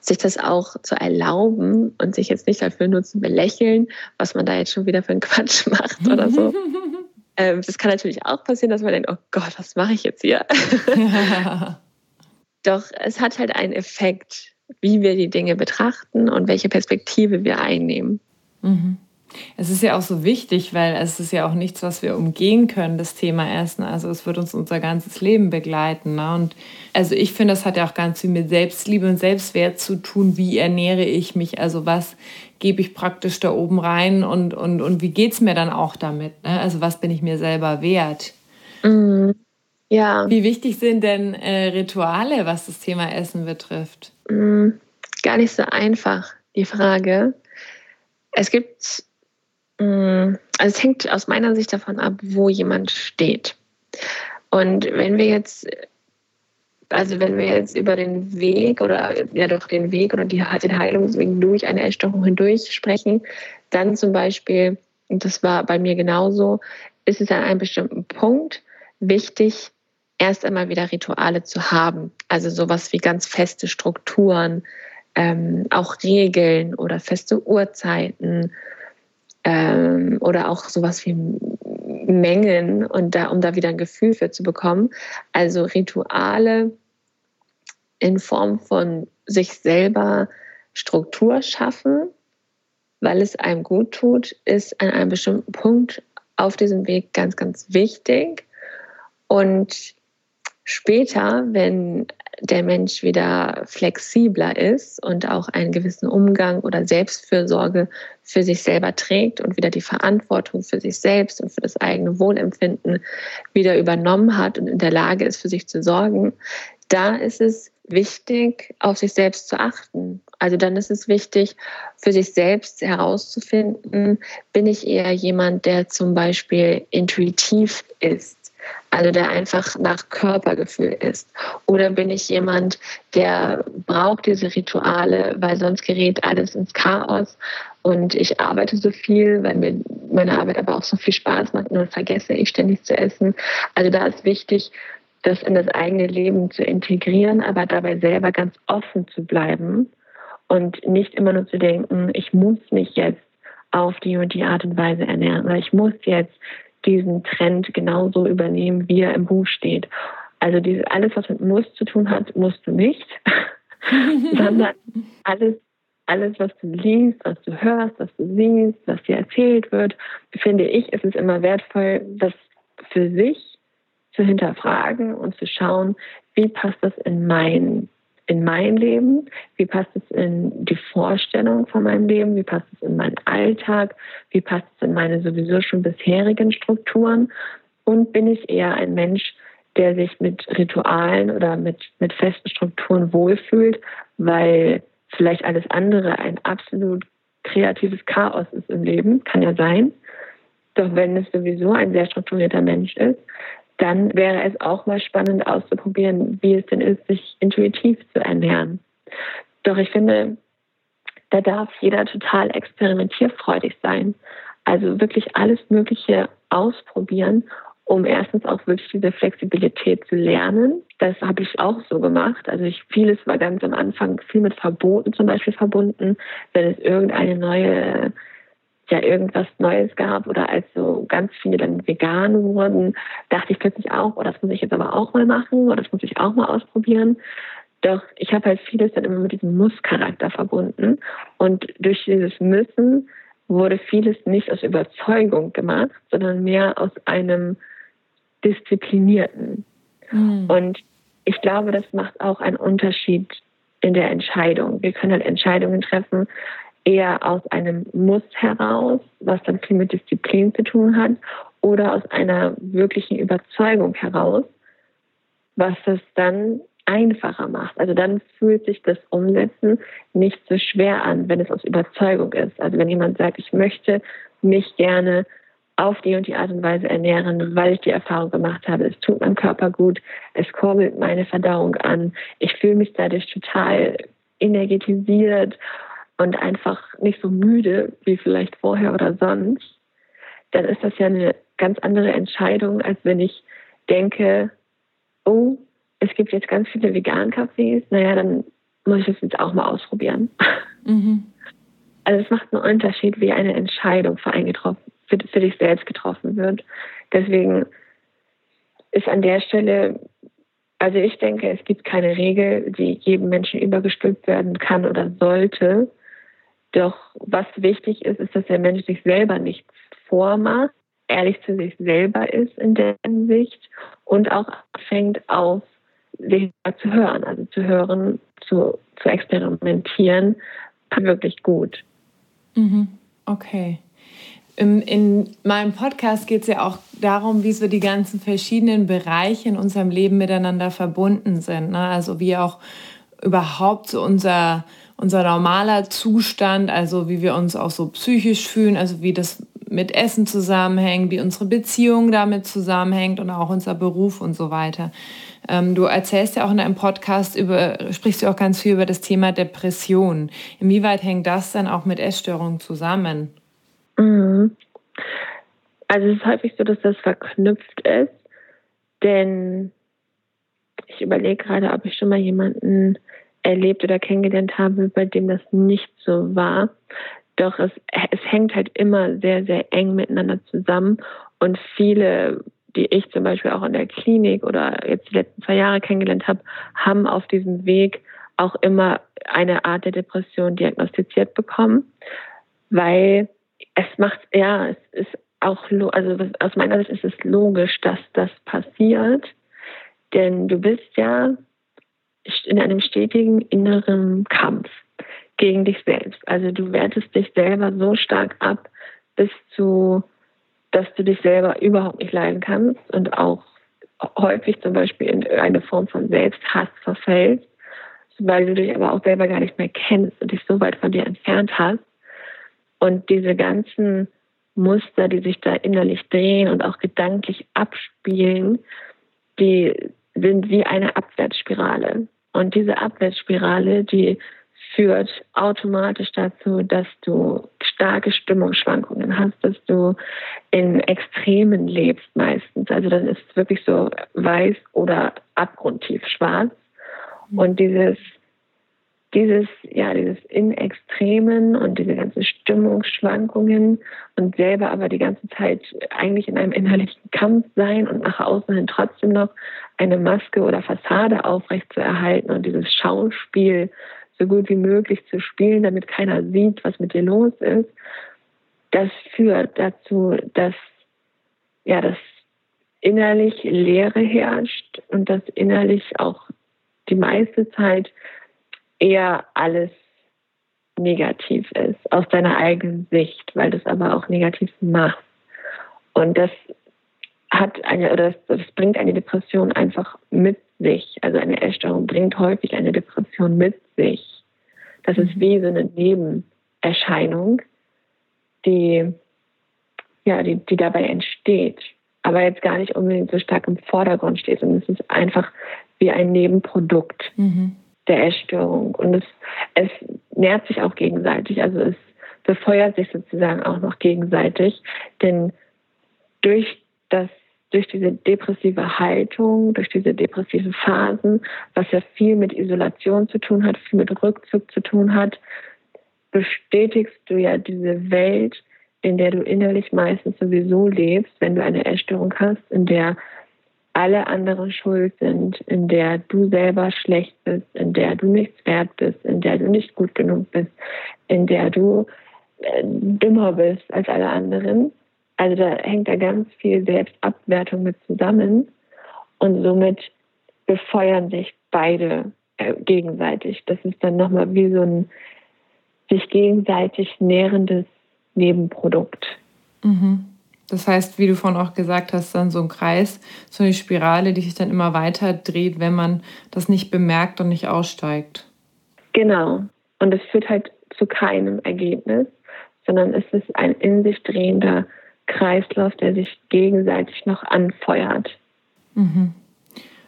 sich das auch zu erlauben und sich jetzt nicht dafür nur zu belächeln, was man da jetzt schon wieder für einen Quatsch macht oder so. ähm, das kann natürlich auch passieren, dass man denkt, oh Gott, was mache ich jetzt hier? Ja. Doch es hat halt einen Effekt, wie wir die Dinge betrachten und welche Perspektive wir einnehmen. Mhm. Es ist ja auch so wichtig, weil es ist ja auch nichts, was wir umgehen können, das Thema Essen. Also es wird uns unser ganzes Leben begleiten. Ne? Und also ich finde, das hat ja auch ganz viel mit Selbstliebe und Selbstwert zu tun. Wie ernähre ich mich? Also was gebe ich praktisch da oben rein und, und, und wie geht es mir dann auch damit? Ne? Also was bin ich mir selber wert? Mhm. Ja. Wie wichtig sind denn äh, Rituale, was das Thema Essen betrifft? Mhm. Gar nicht so einfach, die Frage. Es gibt also es hängt aus meiner Sicht davon ab, wo jemand steht. Und wenn wir jetzt, also wenn wir jetzt über den Weg oder ja doch den Weg oder die, den Heilungsweg durch eine Essstörung hindurch sprechen, dann zum Beispiel, und das war bei mir genauso, ist es an einem bestimmten Punkt wichtig, erst einmal wieder Rituale zu haben. Also sowas wie ganz feste Strukturen, ähm, auch Regeln oder feste Uhrzeiten ähm, oder auch sowas wie Mengen und da, um da wieder ein Gefühl für zu bekommen. Also Rituale in Form von sich selber Struktur schaffen, weil es einem gut tut, ist an einem bestimmten Punkt auf diesem Weg ganz, ganz wichtig. Und später, wenn der Mensch wieder flexibler ist und auch einen gewissen Umgang oder Selbstfürsorge für sich selber trägt und wieder die Verantwortung für sich selbst und für das eigene Wohlempfinden wieder übernommen hat und in der Lage ist, für sich zu sorgen, da ist es wichtig, auf sich selbst zu achten. Also dann ist es wichtig, für sich selbst herauszufinden, bin ich eher jemand, der zum Beispiel intuitiv ist also der einfach nach Körpergefühl ist. Oder bin ich jemand, der braucht diese Rituale, weil sonst gerät alles ins Chaos und ich arbeite so viel, weil mir meine Arbeit aber auch so viel Spaß macht und vergesse ich ständig zu essen. Also da ist wichtig, das in das eigene Leben zu integrieren, aber dabei selber ganz offen zu bleiben und nicht immer nur zu denken, ich muss mich jetzt auf die und die Art und Weise ernähren oder ich muss jetzt diesen Trend genauso übernehmen, wie er im Buch steht. Also dieses, alles, was mit muss zu tun hat, musst du nicht, sondern alles, alles, was du liest, was du hörst, was du siehst, was dir erzählt wird, finde ich, ist es immer wertvoll, das für sich zu hinterfragen und zu schauen, wie passt das in mein in mein Leben? Wie passt es in die Vorstellung von meinem Leben? Wie passt es in meinen Alltag? Wie passt es in meine sowieso schon bisherigen Strukturen? Und bin ich eher ein Mensch, der sich mit Ritualen oder mit, mit festen Strukturen wohlfühlt, weil vielleicht alles andere ein absolut kreatives Chaos ist im Leben, kann ja sein. Doch wenn es sowieso ein sehr strukturierter Mensch ist, dann wäre es auch mal spannend auszuprobieren, wie es denn ist, sich intuitiv zu ernähren. Doch ich finde, da darf jeder total experimentierfreudig sein. Also wirklich alles Mögliche ausprobieren, um erstens auch wirklich diese Flexibilität zu lernen. Das habe ich auch so gemacht. Also ich, vieles war ganz am Anfang viel mit Verboten zum Beispiel verbunden. Wenn es irgendeine neue ja irgendwas Neues gab oder als so ganz viele dann vegan wurden, dachte ich plötzlich auch, oh, das muss ich jetzt aber auch mal machen oder das muss ich auch mal ausprobieren. Doch ich habe halt vieles dann immer mit diesem Muss-Charakter verbunden. Und durch dieses Müssen wurde vieles nicht aus Überzeugung gemacht, sondern mehr aus einem Disziplinierten. Mhm. Und ich glaube, das macht auch einen Unterschied in der Entscheidung. Wir können halt Entscheidungen treffen, eher aus einem Muss heraus, was dann viel mit Disziplin zu tun hat, oder aus einer wirklichen Überzeugung heraus, was es dann einfacher macht. Also dann fühlt sich das Umsetzen nicht so schwer an, wenn es aus Überzeugung ist. Also wenn jemand sagt, ich möchte mich gerne auf die und die Art und Weise ernähren, weil ich die Erfahrung gemacht habe, es tut meinem Körper gut, es kurbelt meine Verdauung an, ich fühle mich dadurch total energetisiert und einfach nicht so müde wie vielleicht vorher oder sonst, dann ist das ja eine ganz andere Entscheidung, als wenn ich denke, oh, es gibt jetzt ganz viele Vegan-Cafés, naja, dann muss ich das jetzt auch mal ausprobieren. Mhm. Also es macht einen Unterschied, wie eine Entscheidung für, einen getroffen, für, für dich selbst getroffen wird. Deswegen ist an der Stelle, also ich denke, es gibt keine Regel, die jedem Menschen übergestülpt werden kann oder sollte. Doch was wichtig ist, ist, dass der Mensch sich selber nichts vormacht, ehrlich zu sich selber ist in der Hinsicht und auch anfängt auf sich zu hören, also zu hören, zu, zu experimentieren, wirklich gut. Mhm. Okay. In, in meinem Podcast geht es ja auch darum, wie so die ganzen verschiedenen Bereiche in unserem Leben miteinander verbunden sind. Ne? Also wie auch überhaupt so unser unser normaler Zustand, also wie wir uns auch so psychisch fühlen, also wie das mit Essen zusammenhängt, wie unsere Beziehung damit zusammenhängt und auch unser Beruf und so weiter. Ähm, du erzählst ja auch in deinem Podcast über, sprichst du auch ganz viel über das Thema Depression. Inwieweit hängt das dann auch mit Essstörungen zusammen? Mhm. Also es ist häufig so, dass das verknüpft ist, denn ich überlege gerade, ob ich schon mal jemanden erlebt oder kennengelernt habe, bei dem das nicht so war. Doch es, es hängt halt immer sehr, sehr eng miteinander zusammen. Und viele, die ich zum Beispiel auch in der Klinik oder jetzt die letzten zwei Jahre kennengelernt habe, haben auf diesem Weg auch immer eine Art der Depression diagnostiziert bekommen, weil es macht, ja, es ist auch, also aus meiner Sicht ist es logisch, dass das passiert, denn du bist ja in einem stetigen inneren Kampf gegen dich selbst. Also du wertest dich selber so stark ab, bis zu, dass du dich selber überhaupt nicht leiden kannst und auch häufig zum Beispiel in eine Form von Selbsthass verfällst, weil du dich aber auch selber gar nicht mehr kennst und dich so weit von dir entfernt hast. Und diese ganzen Muster, die sich da innerlich drehen und auch gedanklich abspielen, die sind wie eine Abwärtsspirale. Und diese Abwärtsspirale, die führt automatisch dazu, dass du starke Stimmungsschwankungen hast, dass du in Extremen lebst meistens. Also dann ist es wirklich so weiß oder abgrundtief schwarz. Mhm. Und dieses dieses, ja, dieses in Extremen und diese ganzen Stimmungsschwankungen und selber aber die ganze Zeit eigentlich in einem innerlichen Kampf sein und nach außen hin trotzdem noch eine Maske oder Fassade aufrecht zu erhalten und dieses Schauspiel so gut wie möglich zu spielen, damit keiner sieht, was mit dir los ist, das führt dazu, dass, ja, dass innerlich Leere herrscht und dass innerlich auch die meiste Zeit eher alles negativ ist aus deiner eigenen Sicht, weil das aber auch negativ macht. Und das hat eine oder das, das bringt eine Depression einfach mit sich. Also eine Essstörung bringt häufig eine Depression mit sich. Das ist wie so eine Nebenerscheinung, die ja, die, die dabei entsteht, aber jetzt gar nicht unbedingt so stark im Vordergrund steht, sondern es ist einfach wie ein Nebenprodukt. Mhm der Essstörung. Und es, es nährt sich auch gegenseitig. Also es befeuert sich sozusagen auch noch gegenseitig. Denn durch das durch diese depressive Haltung, durch diese depressive Phasen, was ja viel mit Isolation zu tun hat, viel mit Rückzug zu tun hat, bestätigst du ja diese Welt, in der du innerlich meistens sowieso lebst, wenn du eine Essstörung hast, in der alle anderen schuld sind, in der du selber schlecht bist, in der du nichts wert bist, in der du nicht gut genug bist, in der du äh, dümmer bist als alle anderen. Also da hängt da ganz viel Selbstabwertung mit zusammen und somit befeuern sich beide äh, gegenseitig. Das ist dann nochmal wie so ein sich gegenseitig nährendes Nebenprodukt. Mhm. Das heißt, wie du vorhin auch gesagt hast, dann so ein Kreis, so eine Spirale, die sich dann immer weiter dreht, wenn man das nicht bemerkt und nicht aussteigt. Genau. Und es führt halt zu keinem Ergebnis, sondern es ist ein in sich drehender Kreislauf, der sich gegenseitig noch anfeuert. Mhm.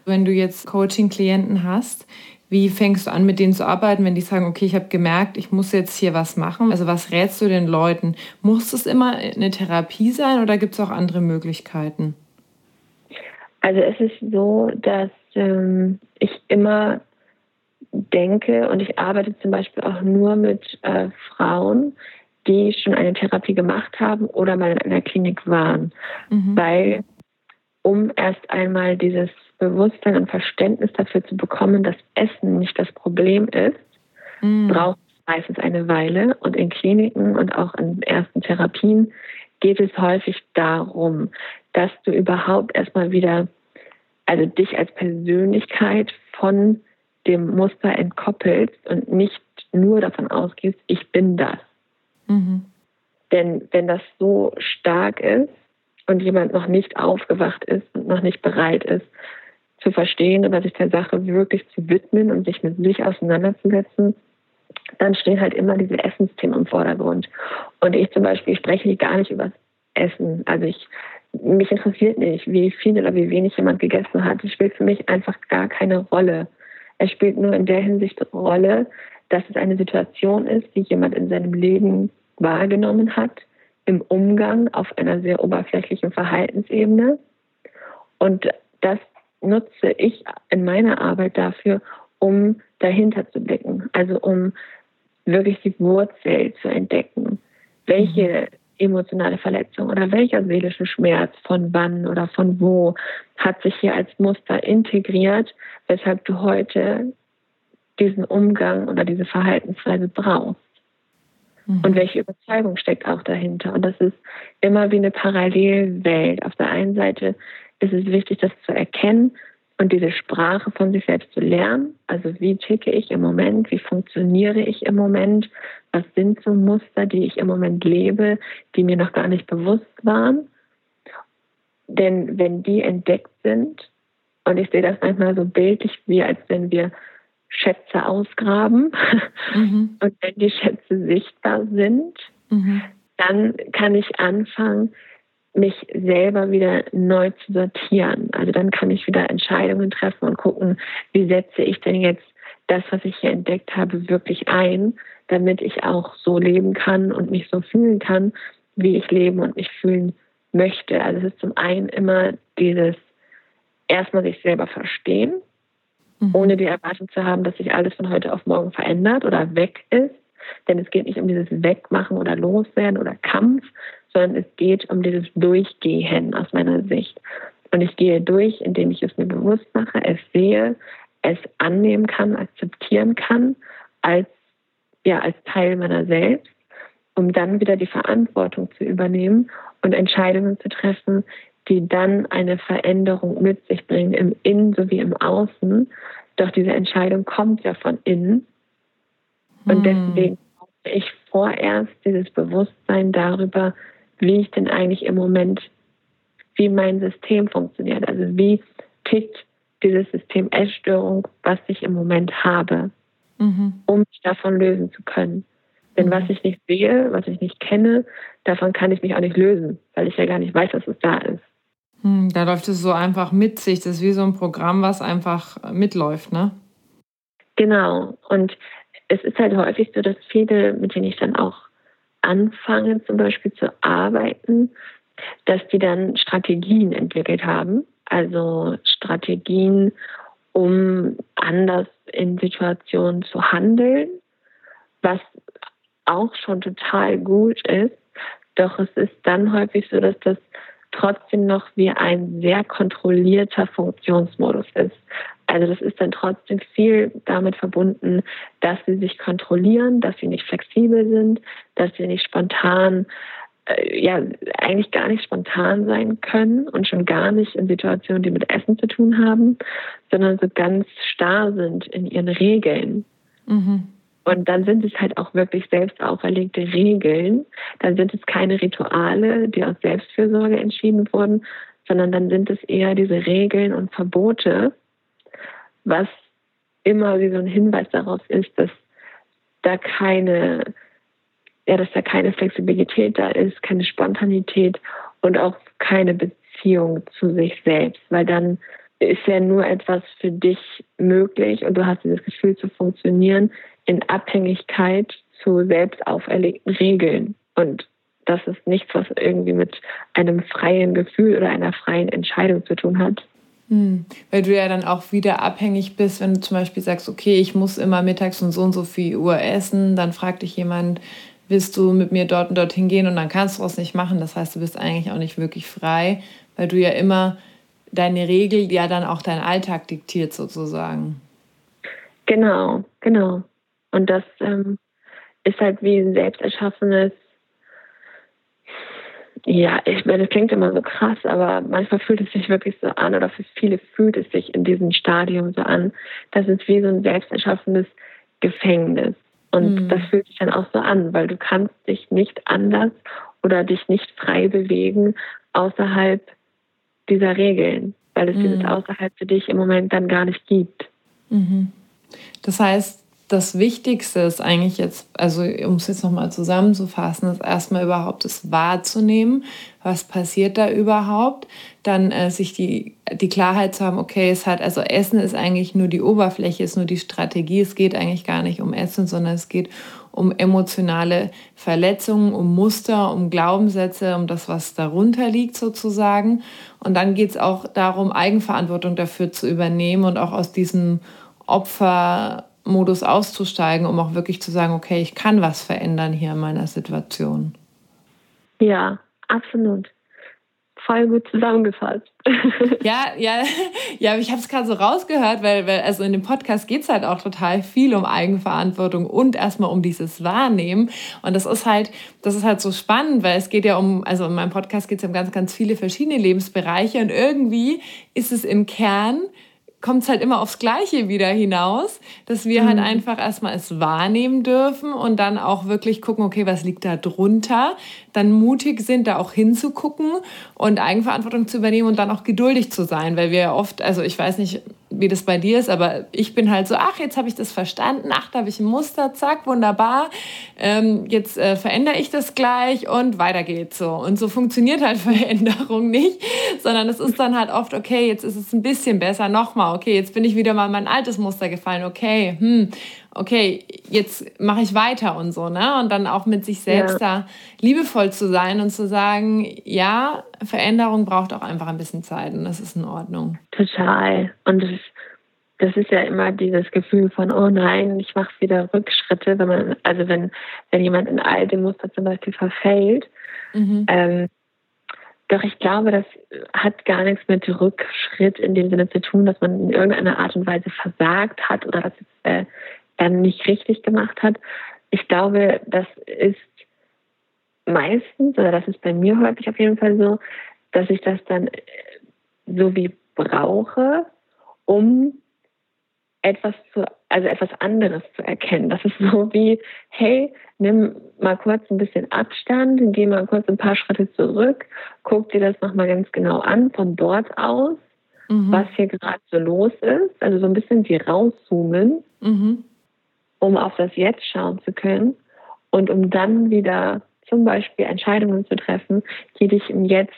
Wenn du jetzt Coaching-Klienten hast, wie fängst du an, mit denen zu arbeiten, wenn die sagen, okay, ich habe gemerkt, ich muss jetzt hier was machen? Also was rätst du den Leuten? Muss es immer eine Therapie sein oder gibt es auch andere Möglichkeiten? Also es ist so, dass ähm, ich immer denke und ich arbeite zum Beispiel auch nur mit äh, Frauen, die schon eine Therapie gemacht haben oder mal in einer Klinik waren, mhm. weil um erst einmal dieses Bewusstsein und Verständnis dafür zu bekommen, dass Essen nicht das Problem ist, mm. braucht es meistens eine Weile. Und in Kliniken und auch in ersten Therapien geht es häufig darum, dass du überhaupt erstmal wieder, also dich als Persönlichkeit von dem Muster entkoppelst und nicht nur davon ausgehst, ich bin das. Mhm. Denn wenn das so stark ist und jemand noch nicht aufgewacht ist und noch nicht bereit ist, zu verstehen oder sich der Sache wirklich zu widmen und sich mit sich auseinanderzusetzen, dann stehen halt immer diese Essensthemen im Vordergrund. Und ich zum Beispiel spreche gar nicht über Essen. Also ich, mich interessiert nicht, wie viel oder wie wenig jemand gegessen hat. Es spielt für mich einfach gar keine Rolle. Es spielt nur in der Hinsicht Rolle, dass es eine Situation ist, die jemand in seinem Leben wahrgenommen hat, im Umgang auf einer sehr oberflächlichen Verhaltensebene. Und das nutze ich in meiner Arbeit dafür, um dahinter zu blicken, also um wirklich die Wurzel zu entdecken. Welche mhm. emotionale Verletzung oder welcher seelische Schmerz von wann oder von wo hat sich hier als Muster integriert, weshalb du heute diesen Umgang oder diese Verhaltensweise brauchst. Mhm. Und welche Überzeugung steckt auch dahinter? Und das ist immer wie eine Parallelwelt. Auf der einen Seite ist es wichtig, das zu erkennen und diese Sprache von sich selbst zu lernen. Also wie ticke ich im Moment, wie funktioniere ich im Moment, was sind so Muster, die ich im Moment lebe, die mir noch gar nicht bewusst waren. Denn wenn die entdeckt sind, und ich sehe das manchmal so bildlich, wie als wenn wir Schätze ausgraben, mhm. und wenn die Schätze sichtbar sind, mhm. dann kann ich anfangen, mich selber wieder neu zu sortieren. Also dann kann ich wieder Entscheidungen treffen und gucken, wie setze ich denn jetzt das, was ich hier entdeckt habe, wirklich ein, damit ich auch so leben kann und mich so fühlen kann, wie ich leben und mich fühlen möchte. Also es ist zum einen immer dieses erstmal sich selber verstehen, mhm. ohne die Erwartung zu haben, dass sich alles von heute auf morgen verändert oder weg ist. Denn es geht nicht um dieses Wegmachen oder Loswerden oder Kampf, sondern es geht um dieses Durchgehen aus meiner Sicht. Und ich gehe durch, indem ich es mir bewusst mache, es sehe, es annehmen kann, akzeptieren kann, als, ja, als Teil meiner selbst, um dann wieder die Verantwortung zu übernehmen und Entscheidungen zu treffen, die dann eine Veränderung mit sich bringen, im Innen sowie im Außen. Doch diese Entscheidung kommt ja von innen. Und hm. deswegen brauche ich vorerst dieses Bewusstsein darüber, wie ich denn eigentlich im Moment, wie mein System funktioniert. Also wie tickt dieses System Essstörung, was ich im Moment habe, mhm. um mich davon lösen zu können. Denn mhm. was ich nicht sehe, was ich nicht kenne, davon kann ich mich auch nicht lösen, weil ich ja gar nicht weiß, dass es da ist. Hm, da läuft es so einfach mit sich. Das ist wie so ein Programm, was einfach mitläuft, ne? Genau. Und es ist halt häufig so, dass viele, mit denen ich dann auch anfangen, zum Beispiel zu arbeiten, dass die dann Strategien entwickelt haben. Also Strategien, um anders in Situationen zu handeln, was auch schon total gut ist. Doch es ist dann häufig so, dass das trotzdem noch wie ein sehr kontrollierter Funktionsmodus ist. Also das ist dann trotzdem viel damit verbunden, dass sie sich kontrollieren, dass sie nicht flexibel sind, dass sie nicht spontan, äh, ja, eigentlich gar nicht spontan sein können und schon gar nicht in Situationen, die mit Essen zu tun haben, sondern so ganz starr sind in ihren Regeln. Mhm. Und dann sind es halt auch wirklich selbst auferlegte Regeln. Dann sind es keine Rituale, die aus Selbstfürsorge entschieden wurden, sondern dann sind es eher diese Regeln und Verbote, was immer wie so ein Hinweis darauf ist, dass da keine, ja, dass da keine Flexibilität da ist, keine Spontanität und auch keine Beziehung zu sich selbst, weil dann ist ja nur etwas für dich möglich und du hast dieses Gefühl zu funktionieren, in Abhängigkeit zu selbst auferlegten Regeln. Und das ist nichts, was irgendwie mit einem freien Gefühl oder einer freien Entscheidung zu tun hat. Hm. Weil du ja dann auch wieder abhängig bist, wenn du zum Beispiel sagst, okay, ich muss immer mittags um so und so viel Uhr essen, dann fragt dich jemand, willst du mit mir dort und dorthin gehen und dann kannst du es nicht machen. Das heißt, du bist eigentlich auch nicht wirklich frei, weil du ja immer deine Regel ja dann auch deinen Alltag diktiert sozusagen. Genau, genau. Und das ähm, ist halt wie ein selbst erschaffenes, ja, ich meine, das klingt immer so krass, aber manchmal fühlt es sich wirklich so an oder für viele fühlt es sich in diesem Stadium so an, dass es wie so ein selbst erschaffenes Gefängnis. Und mhm. das fühlt sich dann auch so an, weil du kannst dich nicht anders oder dich nicht frei bewegen außerhalb dieser Regeln, weil es mhm. dieses außerhalb für dich im Moment dann gar nicht gibt. Mhm. Das heißt, das Wichtigste ist eigentlich jetzt, also um es jetzt nochmal zusammenzufassen, ist erstmal überhaupt das wahrzunehmen, was passiert da überhaupt, dann äh, sich die, die Klarheit zu haben, okay, es hat, also Essen ist eigentlich nur die Oberfläche, ist nur die Strategie, es geht eigentlich gar nicht um Essen, sondern es geht um emotionale Verletzungen, um Muster, um Glaubenssätze, um das, was darunter liegt sozusagen. Und dann geht es auch darum, Eigenverantwortung dafür zu übernehmen und auch aus diesem Opfer Modus auszusteigen, um auch wirklich zu sagen, okay, ich kann was verändern hier in meiner Situation. Ja, absolut. Voll gut zusammengefasst. ja, ja, ja, ich habe es gerade so rausgehört, weil, weil also in dem Podcast geht es halt auch total viel um Eigenverantwortung und erstmal um dieses Wahrnehmen. Und das ist halt, das ist halt so spannend, weil es geht ja um, also in meinem Podcast geht es um ganz, ganz viele verschiedene Lebensbereiche und irgendwie ist es im Kern kommt es halt immer aufs Gleiche wieder hinaus, dass wir halt mhm. halt einfach erstmal es wahrnehmen dürfen und dann auch wirklich gucken, okay, was liegt da drunter, dann mutig sind, da auch hinzugucken und Eigenverantwortung zu übernehmen und dann auch geduldig zu sein, weil wir ja oft, also ich weiß nicht, wie das bei dir ist, aber ich bin halt so, ach, jetzt habe ich das verstanden, ach, da habe ich ein Muster, zack, wunderbar, ähm, jetzt äh, verändere ich das gleich und weiter geht's so. Und so funktioniert halt Veränderung nicht, sondern es ist dann halt oft, okay, jetzt ist es ein bisschen besser, nochmal, okay, jetzt bin ich wieder mal in mein altes Muster gefallen, okay, hm, okay, jetzt mache ich weiter und so, ne? Und dann auch mit sich selbst ja. da liebevoll zu sein und zu sagen, ja, Veränderung braucht auch einfach ein bisschen Zeit und das ist in Ordnung. Total. Und das ist, das ist ja immer dieses Gefühl von, oh nein, ich mache wieder Rückschritte, wenn man, also wenn, wenn jemand in alte Muster zum Beispiel verfällt. Mhm. Ähm, doch ich glaube, das hat gar nichts mit Rückschritt in dem Sinne zu tun, dass man in irgendeiner Art und Weise versagt hat oder dass es äh, dann nicht richtig gemacht hat. Ich glaube, das ist meistens, oder das ist bei mir häufig auf jeden Fall so, dass ich das dann äh, so wie brauche, um etwas zu, also etwas anderes zu erkennen. Das ist so wie, hey, nimm mal kurz ein bisschen Abstand, geh mal kurz ein paar Schritte zurück, guck dir das nochmal ganz genau an von dort aus, mhm. was hier gerade so los ist. Also so ein bisschen wie rauszoomen. Mhm um auf das Jetzt schauen zu können und um dann wieder zum Beispiel Entscheidungen zu treffen, die dich im Jetzt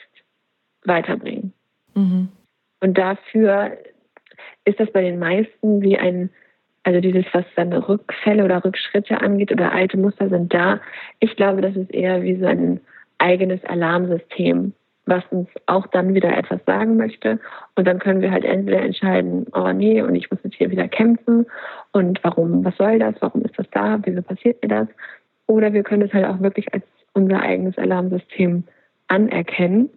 weiterbringen. Mhm. Und dafür ist das bei den meisten wie ein, also dieses, was dann Rückfälle oder Rückschritte angeht oder alte Muster sind da. Ich glaube, das ist eher wie so ein eigenes Alarmsystem, was uns auch dann wieder etwas sagen möchte. Und dann können wir halt entweder entscheiden, oh nee, und ich muss jetzt hier wieder kämpfen. Und warum, was soll das? Warum ist das da? Wieso passiert mir das? Oder wir können es halt auch wirklich als unser eigenes Alarmsystem anerkennen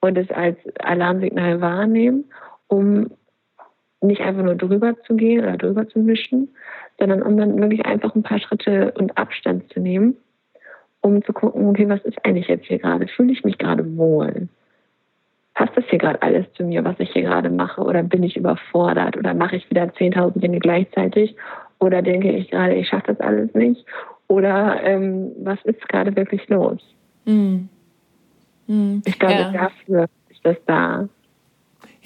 und es als Alarmsignal wahrnehmen, um nicht einfach nur drüber zu gehen oder drüber zu wischen, sondern um dann wirklich einfach ein paar Schritte und Abstand zu nehmen um zu gucken, okay, was ist eigentlich jetzt hier gerade? Fühle ich mich gerade wohl? Passt das hier gerade alles zu mir, was ich hier gerade mache? Oder bin ich überfordert? Oder mache ich wieder 10.000 Dinge gleichzeitig? Oder denke ich gerade, ich schaffe das alles nicht? Oder ähm, was ist gerade wirklich los? Mm. Mm. Ich glaube, ja. dafür ist das da.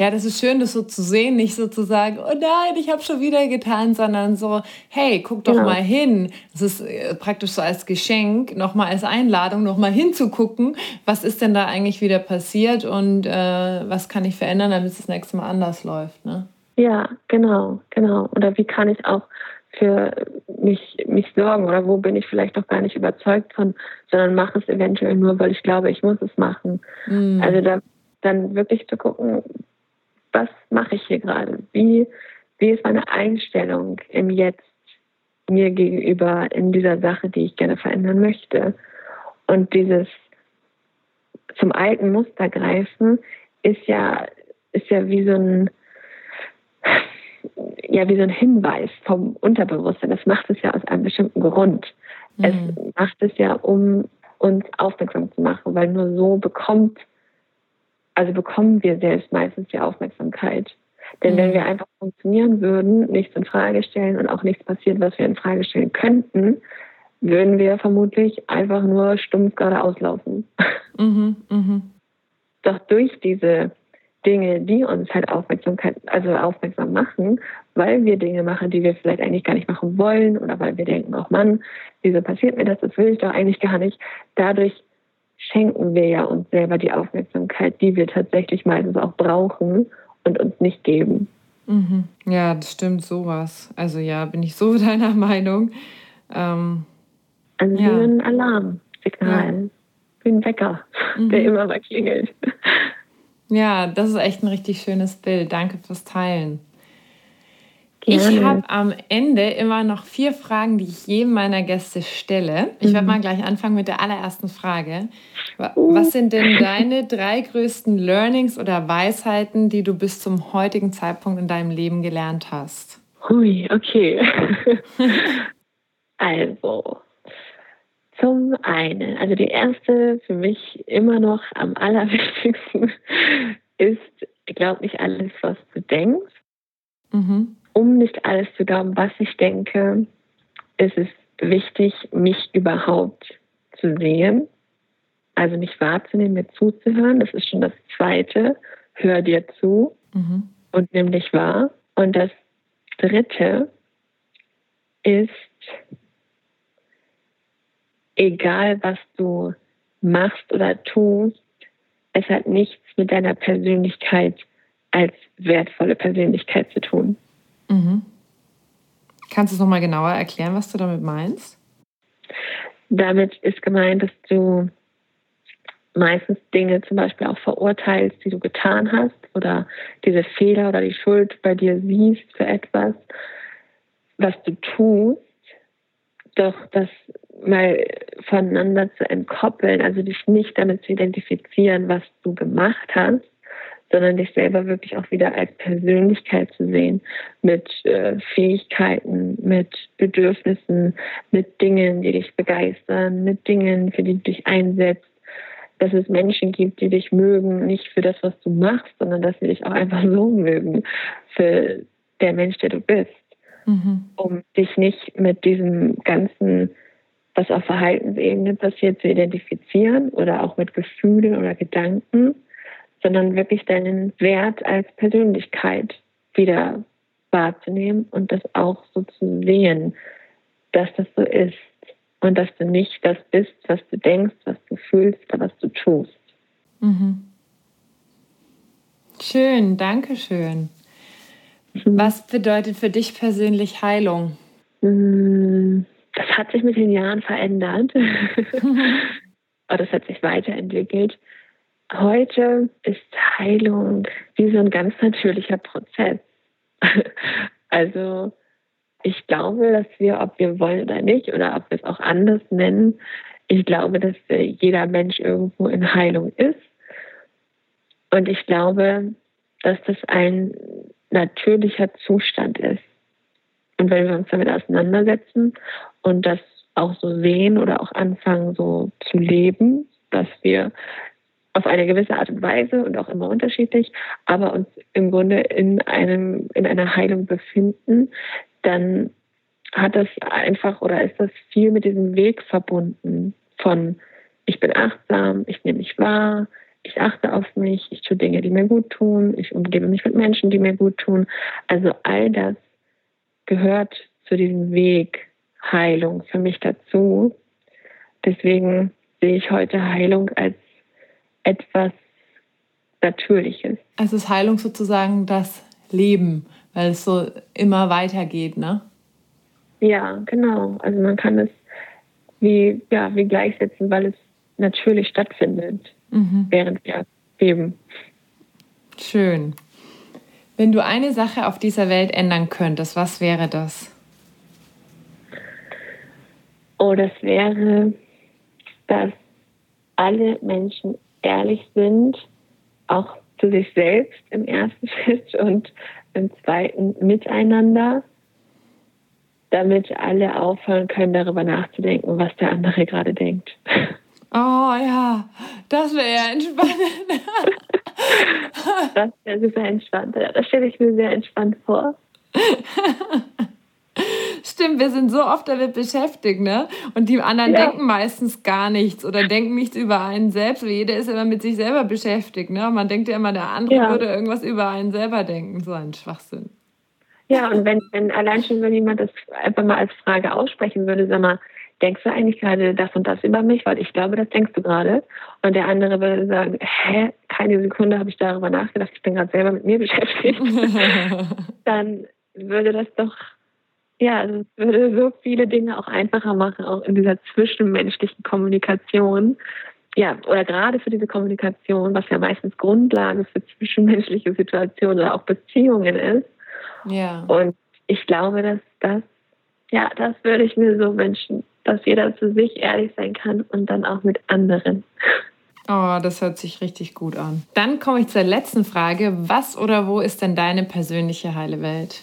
Ja, das ist schön, das so zu sehen, nicht so zu sagen, oh nein, ich habe schon wieder getan, sondern so, hey, guck doch ja. mal hin. Das ist äh, praktisch so als Geschenk, nochmal als Einladung, nochmal hinzugucken, was ist denn da eigentlich wieder passiert und äh, was kann ich verändern, damit es das nächste Mal anders läuft. Ne? Ja, genau, genau. Oder wie kann ich auch für mich, mich sorgen oder wo bin ich vielleicht noch gar nicht überzeugt von, sondern mache es eventuell nur, weil ich glaube, ich muss es machen. Mm. Also da dann wirklich zu gucken, was mache ich hier gerade? Wie, wie ist meine Einstellung im Jetzt mir gegenüber in dieser Sache, die ich gerne verändern möchte? Und dieses zum alten Muster greifen ist ja, ist ja wie so ein, ja, wie so ein Hinweis vom Unterbewusstsein. Das macht es ja aus einem bestimmten Grund. Mhm. Es macht es ja, um uns aufmerksam zu machen, weil nur so bekommt also bekommen wir selbst meistens die Aufmerksamkeit. Denn mhm. wenn wir einfach funktionieren würden, nichts in Frage stellen und auch nichts passiert, was wir in Frage stellen könnten, würden wir vermutlich einfach nur stumpf geradeaus laufen. Mhm, mh. Doch durch diese Dinge, die uns halt Aufmerksamkeit, also aufmerksam machen, weil wir Dinge machen, die wir vielleicht eigentlich gar nicht machen wollen oder weil wir denken, oh Mann, wieso passiert mir das, das will ich doch eigentlich gar nicht. Dadurch schenken wir ja uns selber die Aufmerksamkeit, die wir tatsächlich meistens auch brauchen und uns nicht geben. Mhm. Ja, das stimmt sowas. Also ja, bin ich so deiner Meinung. Ähm, also ja. wie ein Alarmsignal, ja. wie ein Wecker, mhm. der immer mal klingelt. Ja, das ist echt ein richtig schönes Bild. Danke fürs Teilen. Ich habe am Ende immer noch vier Fragen, die ich jedem meiner Gäste stelle. Ich werde mhm. mal gleich anfangen mit der allerersten Frage. Uh. Was sind denn deine drei größten Learnings oder Weisheiten, die du bis zum heutigen Zeitpunkt in deinem Leben gelernt hast? Hui, okay. also, zum einen, also die erste für mich immer noch am allerwichtigsten ist, glaub nicht alles, was du denkst Mhm. Um nicht alles zu glauben, was ich denke, ist es wichtig, mich überhaupt zu sehen, also mich wahrzunehmen, mir zuzuhören. Das ist schon das Zweite. Hör dir zu mhm. und nimm dich wahr. Und das Dritte ist, egal was du machst oder tust, es hat nichts mit deiner Persönlichkeit als wertvolle Persönlichkeit zu tun. Mhm. Kannst du es nochmal genauer erklären, was du damit meinst? Damit ist gemeint, dass du meistens Dinge zum Beispiel auch verurteilst, die du getan hast oder diese Fehler oder die Schuld bei dir siehst für etwas, was du tust, doch das mal voneinander zu entkoppeln, also dich nicht damit zu identifizieren, was du gemacht hast, sondern dich selber wirklich auch wieder als Persönlichkeit zu sehen, mit äh, Fähigkeiten, mit Bedürfnissen, mit Dingen, die dich begeistern, mit Dingen, für die du dich einsetzt, dass es Menschen gibt, die dich mögen, nicht für das, was du machst, sondern dass sie dich auch einfach so mögen, für der Mensch, der du bist. Mhm. Um dich nicht mit diesem ganzen, was auf Verhaltensebene passiert, zu identifizieren oder auch mit Gefühlen oder Gedanken, sondern wirklich deinen Wert als Persönlichkeit wieder wahrzunehmen und das auch so zu sehen, dass das so ist und dass du nicht das bist, was du denkst, was du fühlst oder was du tust. Mhm. Schön, danke schön. Mhm. Was bedeutet für dich persönlich Heilung? Mm, das hat sich mit den Jahren verändert. Aber das hat sich weiterentwickelt. Heute ist Heilung wie so ein ganz natürlicher Prozess. Also ich glaube, dass wir, ob wir wollen oder nicht, oder ob wir es auch anders nennen, ich glaube, dass jeder Mensch irgendwo in Heilung ist. Und ich glaube, dass das ein natürlicher Zustand ist. Und wenn wir uns damit auseinandersetzen und das auch so sehen oder auch anfangen so zu leben, dass wir auf eine gewisse Art und Weise und auch immer unterschiedlich, aber uns im Grunde in einem in einer Heilung befinden, dann hat das einfach oder ist das viel mit diesem Weg verbunden von ich bin achtsam, ich nehme mich wahr, ich achte auf mich, ich tue Dinge, die mir gut tun, ich umgebe mich mit Menschen, die mir gut tun. Also all das gehört zu diesem Weg Heilung für mich dazu. Deswegen sehe ich heute Heilung als etwas Natürliches. Also ist Heilung sozusagen das Leben, weil es so immer weitergeht, ne? Ja, genau. Also man kann es wie, ja, wie gleichsetzen, weil es natürlich stattfindet, mhm. während wir leben. Schön. Wenn du eine Sache auf dieser Welt ändern könntest, was wäre das? Oh, das wäre, dass alle Menschen ehrlich sind, auch zu sich selbst im ersten Schritt und im zweiten miteinander, damit alle aufhören können, darüber nachzudenken, was der andere gerade denkt. Oh ja, das wäre ja entspannend. das wäre super entspannt. Das stelle ich mir sehr entspannt vor. Stimmt, wir sind so oft damit beschäftigt, ne? Und die anderen ja. denken meistens gar nichts oder denken nichts über einen selbst. Jeder ist immer mit sich selber beschäftigt, ne? Man denkt ja immer, der andere ja. würde irgendwas über einen selber denken. So ein Schwachsinn. Ja, und wenn, wenn allein schon, wenn jemand das einfach mal als Frage aussprechen würde, sag mal, denkst du eigentlich gerade das und das über mich? Weil ich glaube, das denkst du gerade. Und der andere würde sagen, hä, keine Sekunde habe ich darüber nachgedacht, ich bin gerade selber mit mir beschäftigt. Dann würde das doch ja, also es würde so viele Dinge auch einfacher machen, auch in dieser zwischenmenschlichen Kommunikation. Ja, oder gerade für diese Kommunikation, was ja meistens Grundlage für zwischenmenschliche Situationen oder auch Beziehungen ist. Ja. Und ich glaube, dass das, ja, das würde ich mir so wünschen, dass jeder zu sich ehrlich sein kann und dann auch mit anderen. Oh, das hört sich richtig gut an. Dann komme ich zur letzten Frage. Was oder wo ist denn deine persönliche heile Welt?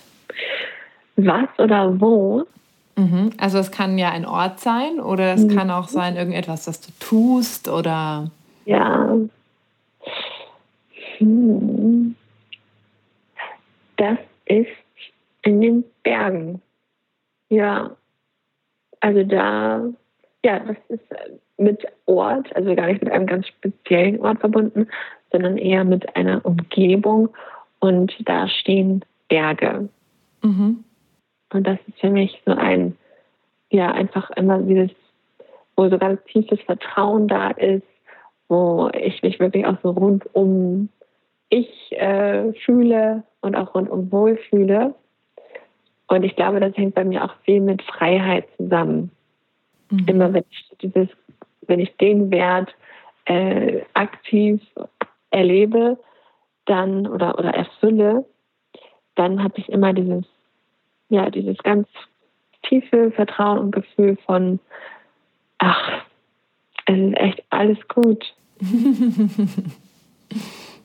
Was oder wo. Mhm. Also es kann ja ein Ort sein oder es mhm. kann auch sein irgendetwas, das du tust oder. Ja. Hm. Das ist In den Bergen. Ja. Also da, ja, das ist mit Ort, also gar nicht mit einem ganz speziellen Ort verbunden, sondern eher mit einer Umgebung. Und da stehen Berge. Mhm. Und das ist für mich so ein, ja, einfach immer dieses, wo so ganz tiefes Vertrauen da ist, wo ich mich wirklich auch so rundum ich äh, fühle und auch rundum wohl fühle. Und ich glaube, das hängt bei mir auch viel mit Freiheit zusammen. Mhm. Immer wenn ich dieses, wenn ich den Wert äh, aktiv erlebe, dann oder oder erfülle, dann habe ich immer dieses, ja, dieses ganz tiefe Vertrauen und Gefühl von, ach, es ist echt alles gut.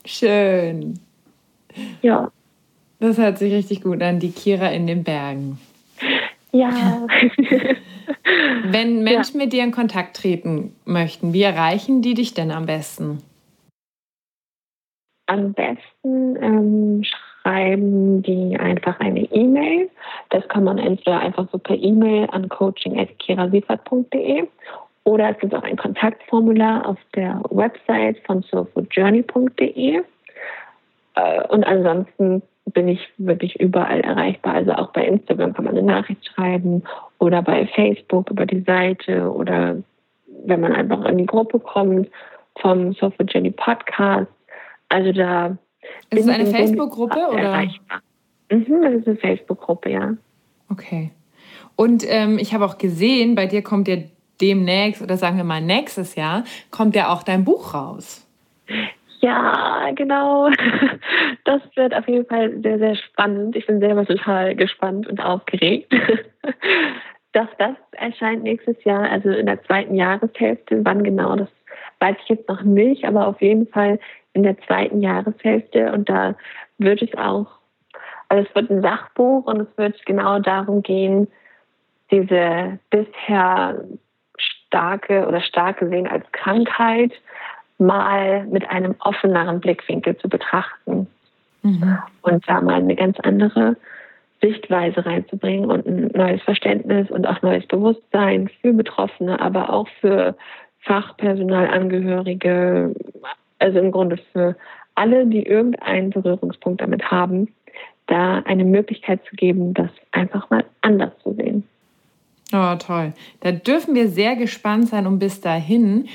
Schön. Ja. Das hört sich richtig gut an, die Kira in den Bergen. Ja. Wenn Menschen ja. mit dir in Kontakt treten möchten, wie erreichen die dich denn am besten? Am besten ähm, schreiben die einfach eine E-Mail. Das kann man entweder einfach so per E-Mail an coaching.kirasiefert.de oder es gibt auch ein Kontaktformular auf der Website von soulfoodjourney.de. Äh, und ansonsten bin ich wirklich überall erreichbar. Also auch bei Instagram kann man eine Nachricht schreiben oder bei Facebook über die Seite oder wenn man einfach in die Gruppe kommt vom Soul for Journey Podcast. Also da. Ist es eine Facebook-Gruppe oder? Erreichbar. Mhm, das ist eine Facebook-Gruppe, ja. Okay. Und ähm, ich habe auch gesehen, bei dir kommt ja demnächst oder sagen wir mal nächstes Jahr kommt ja auch dein Buch raus. Ja, genau. Das wird auf jeden Fall sehr, sehr spannend. Ich bin selber total gespannt und aufgeregt. Dass das erscheint nächstes Jahr, also in der zweiten Jahreshälfte. Wann genau, das weiß ich jetzt noch nicht, aber auf jeden Fall in der zweiten Jahreshälfte. Und da wird es auch, also es wird ein Sachbuch und es wird genau darum gehen, diese bisher starke oder stark gesehen als Krankheit mal mit einem offeneren Blickwinkel zu betrachten mhm. und da mal eine ganz andere Sichtweise reinzubringen und ein neues Verständnis und auch neues Bewusstsein für Betroffene, aber auch für Fachpersonalangehörige, also im Grunde für alle, die irgendeinen Berührungspunkt damit haben, da eine Möglichkeit zu geben, das einfach mal anders zu sehen. Oh, toll. Da dürfen wir sehr gespannt sein und bis dahin,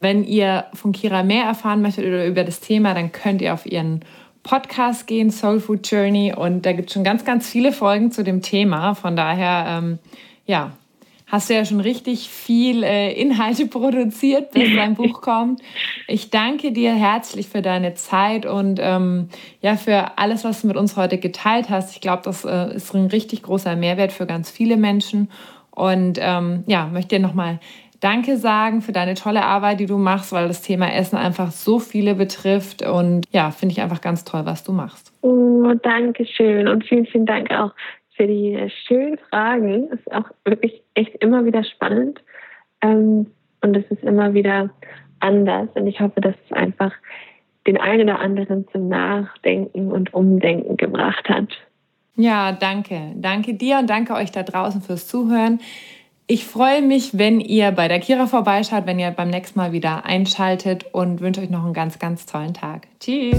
wenn ihr von Kira mehr erfahren möchtet oder über das Thema, dann könnt ihr auf ihren Podcast gehen, Soul Food Journey. Und da gibt es schon ganz, ganz viele Folgen zu dem Thema. Von daher, ähm, ja, hast du ja schon richtig viel äh, Inhalte produziert, bis dein Buch kommt. Ich danke dir herzlich für deine Zeit und ähm, ja, für alles, was du mit uns heute geteilt hast. Ich glaube, das äh, ist ein richtig großer Mehrwert für ganz viele Menschen. Und ähm, ja, möchte dir nochmal Danke sagen für deine tolle Arbeit, die du machst, weil das Thema Essen einfach so viele betrifft. Und ja, finde ich einfach ganz toll, was du machst. Oh, danke schön und vielen, vielen Dank auch für die schönen Fragen. Ist auch wirklich echt immer wieder spannend. Ähm, und es ist immer wieder anders. Und ich hoffe, dass es einfach den einen oder anderen zum Nachdenken und Umdenken gebracht hat. Ja, danke. Danke dir und danke euch da draußen fürs Zuhören. Ich freue mich, wenn ihr bei der Kira vorbeischaut, wenn ihr beim nächsten Mal wieder einschaltet und wünsche euch noch einen ganz, ganz tollen Tag. Tschüss.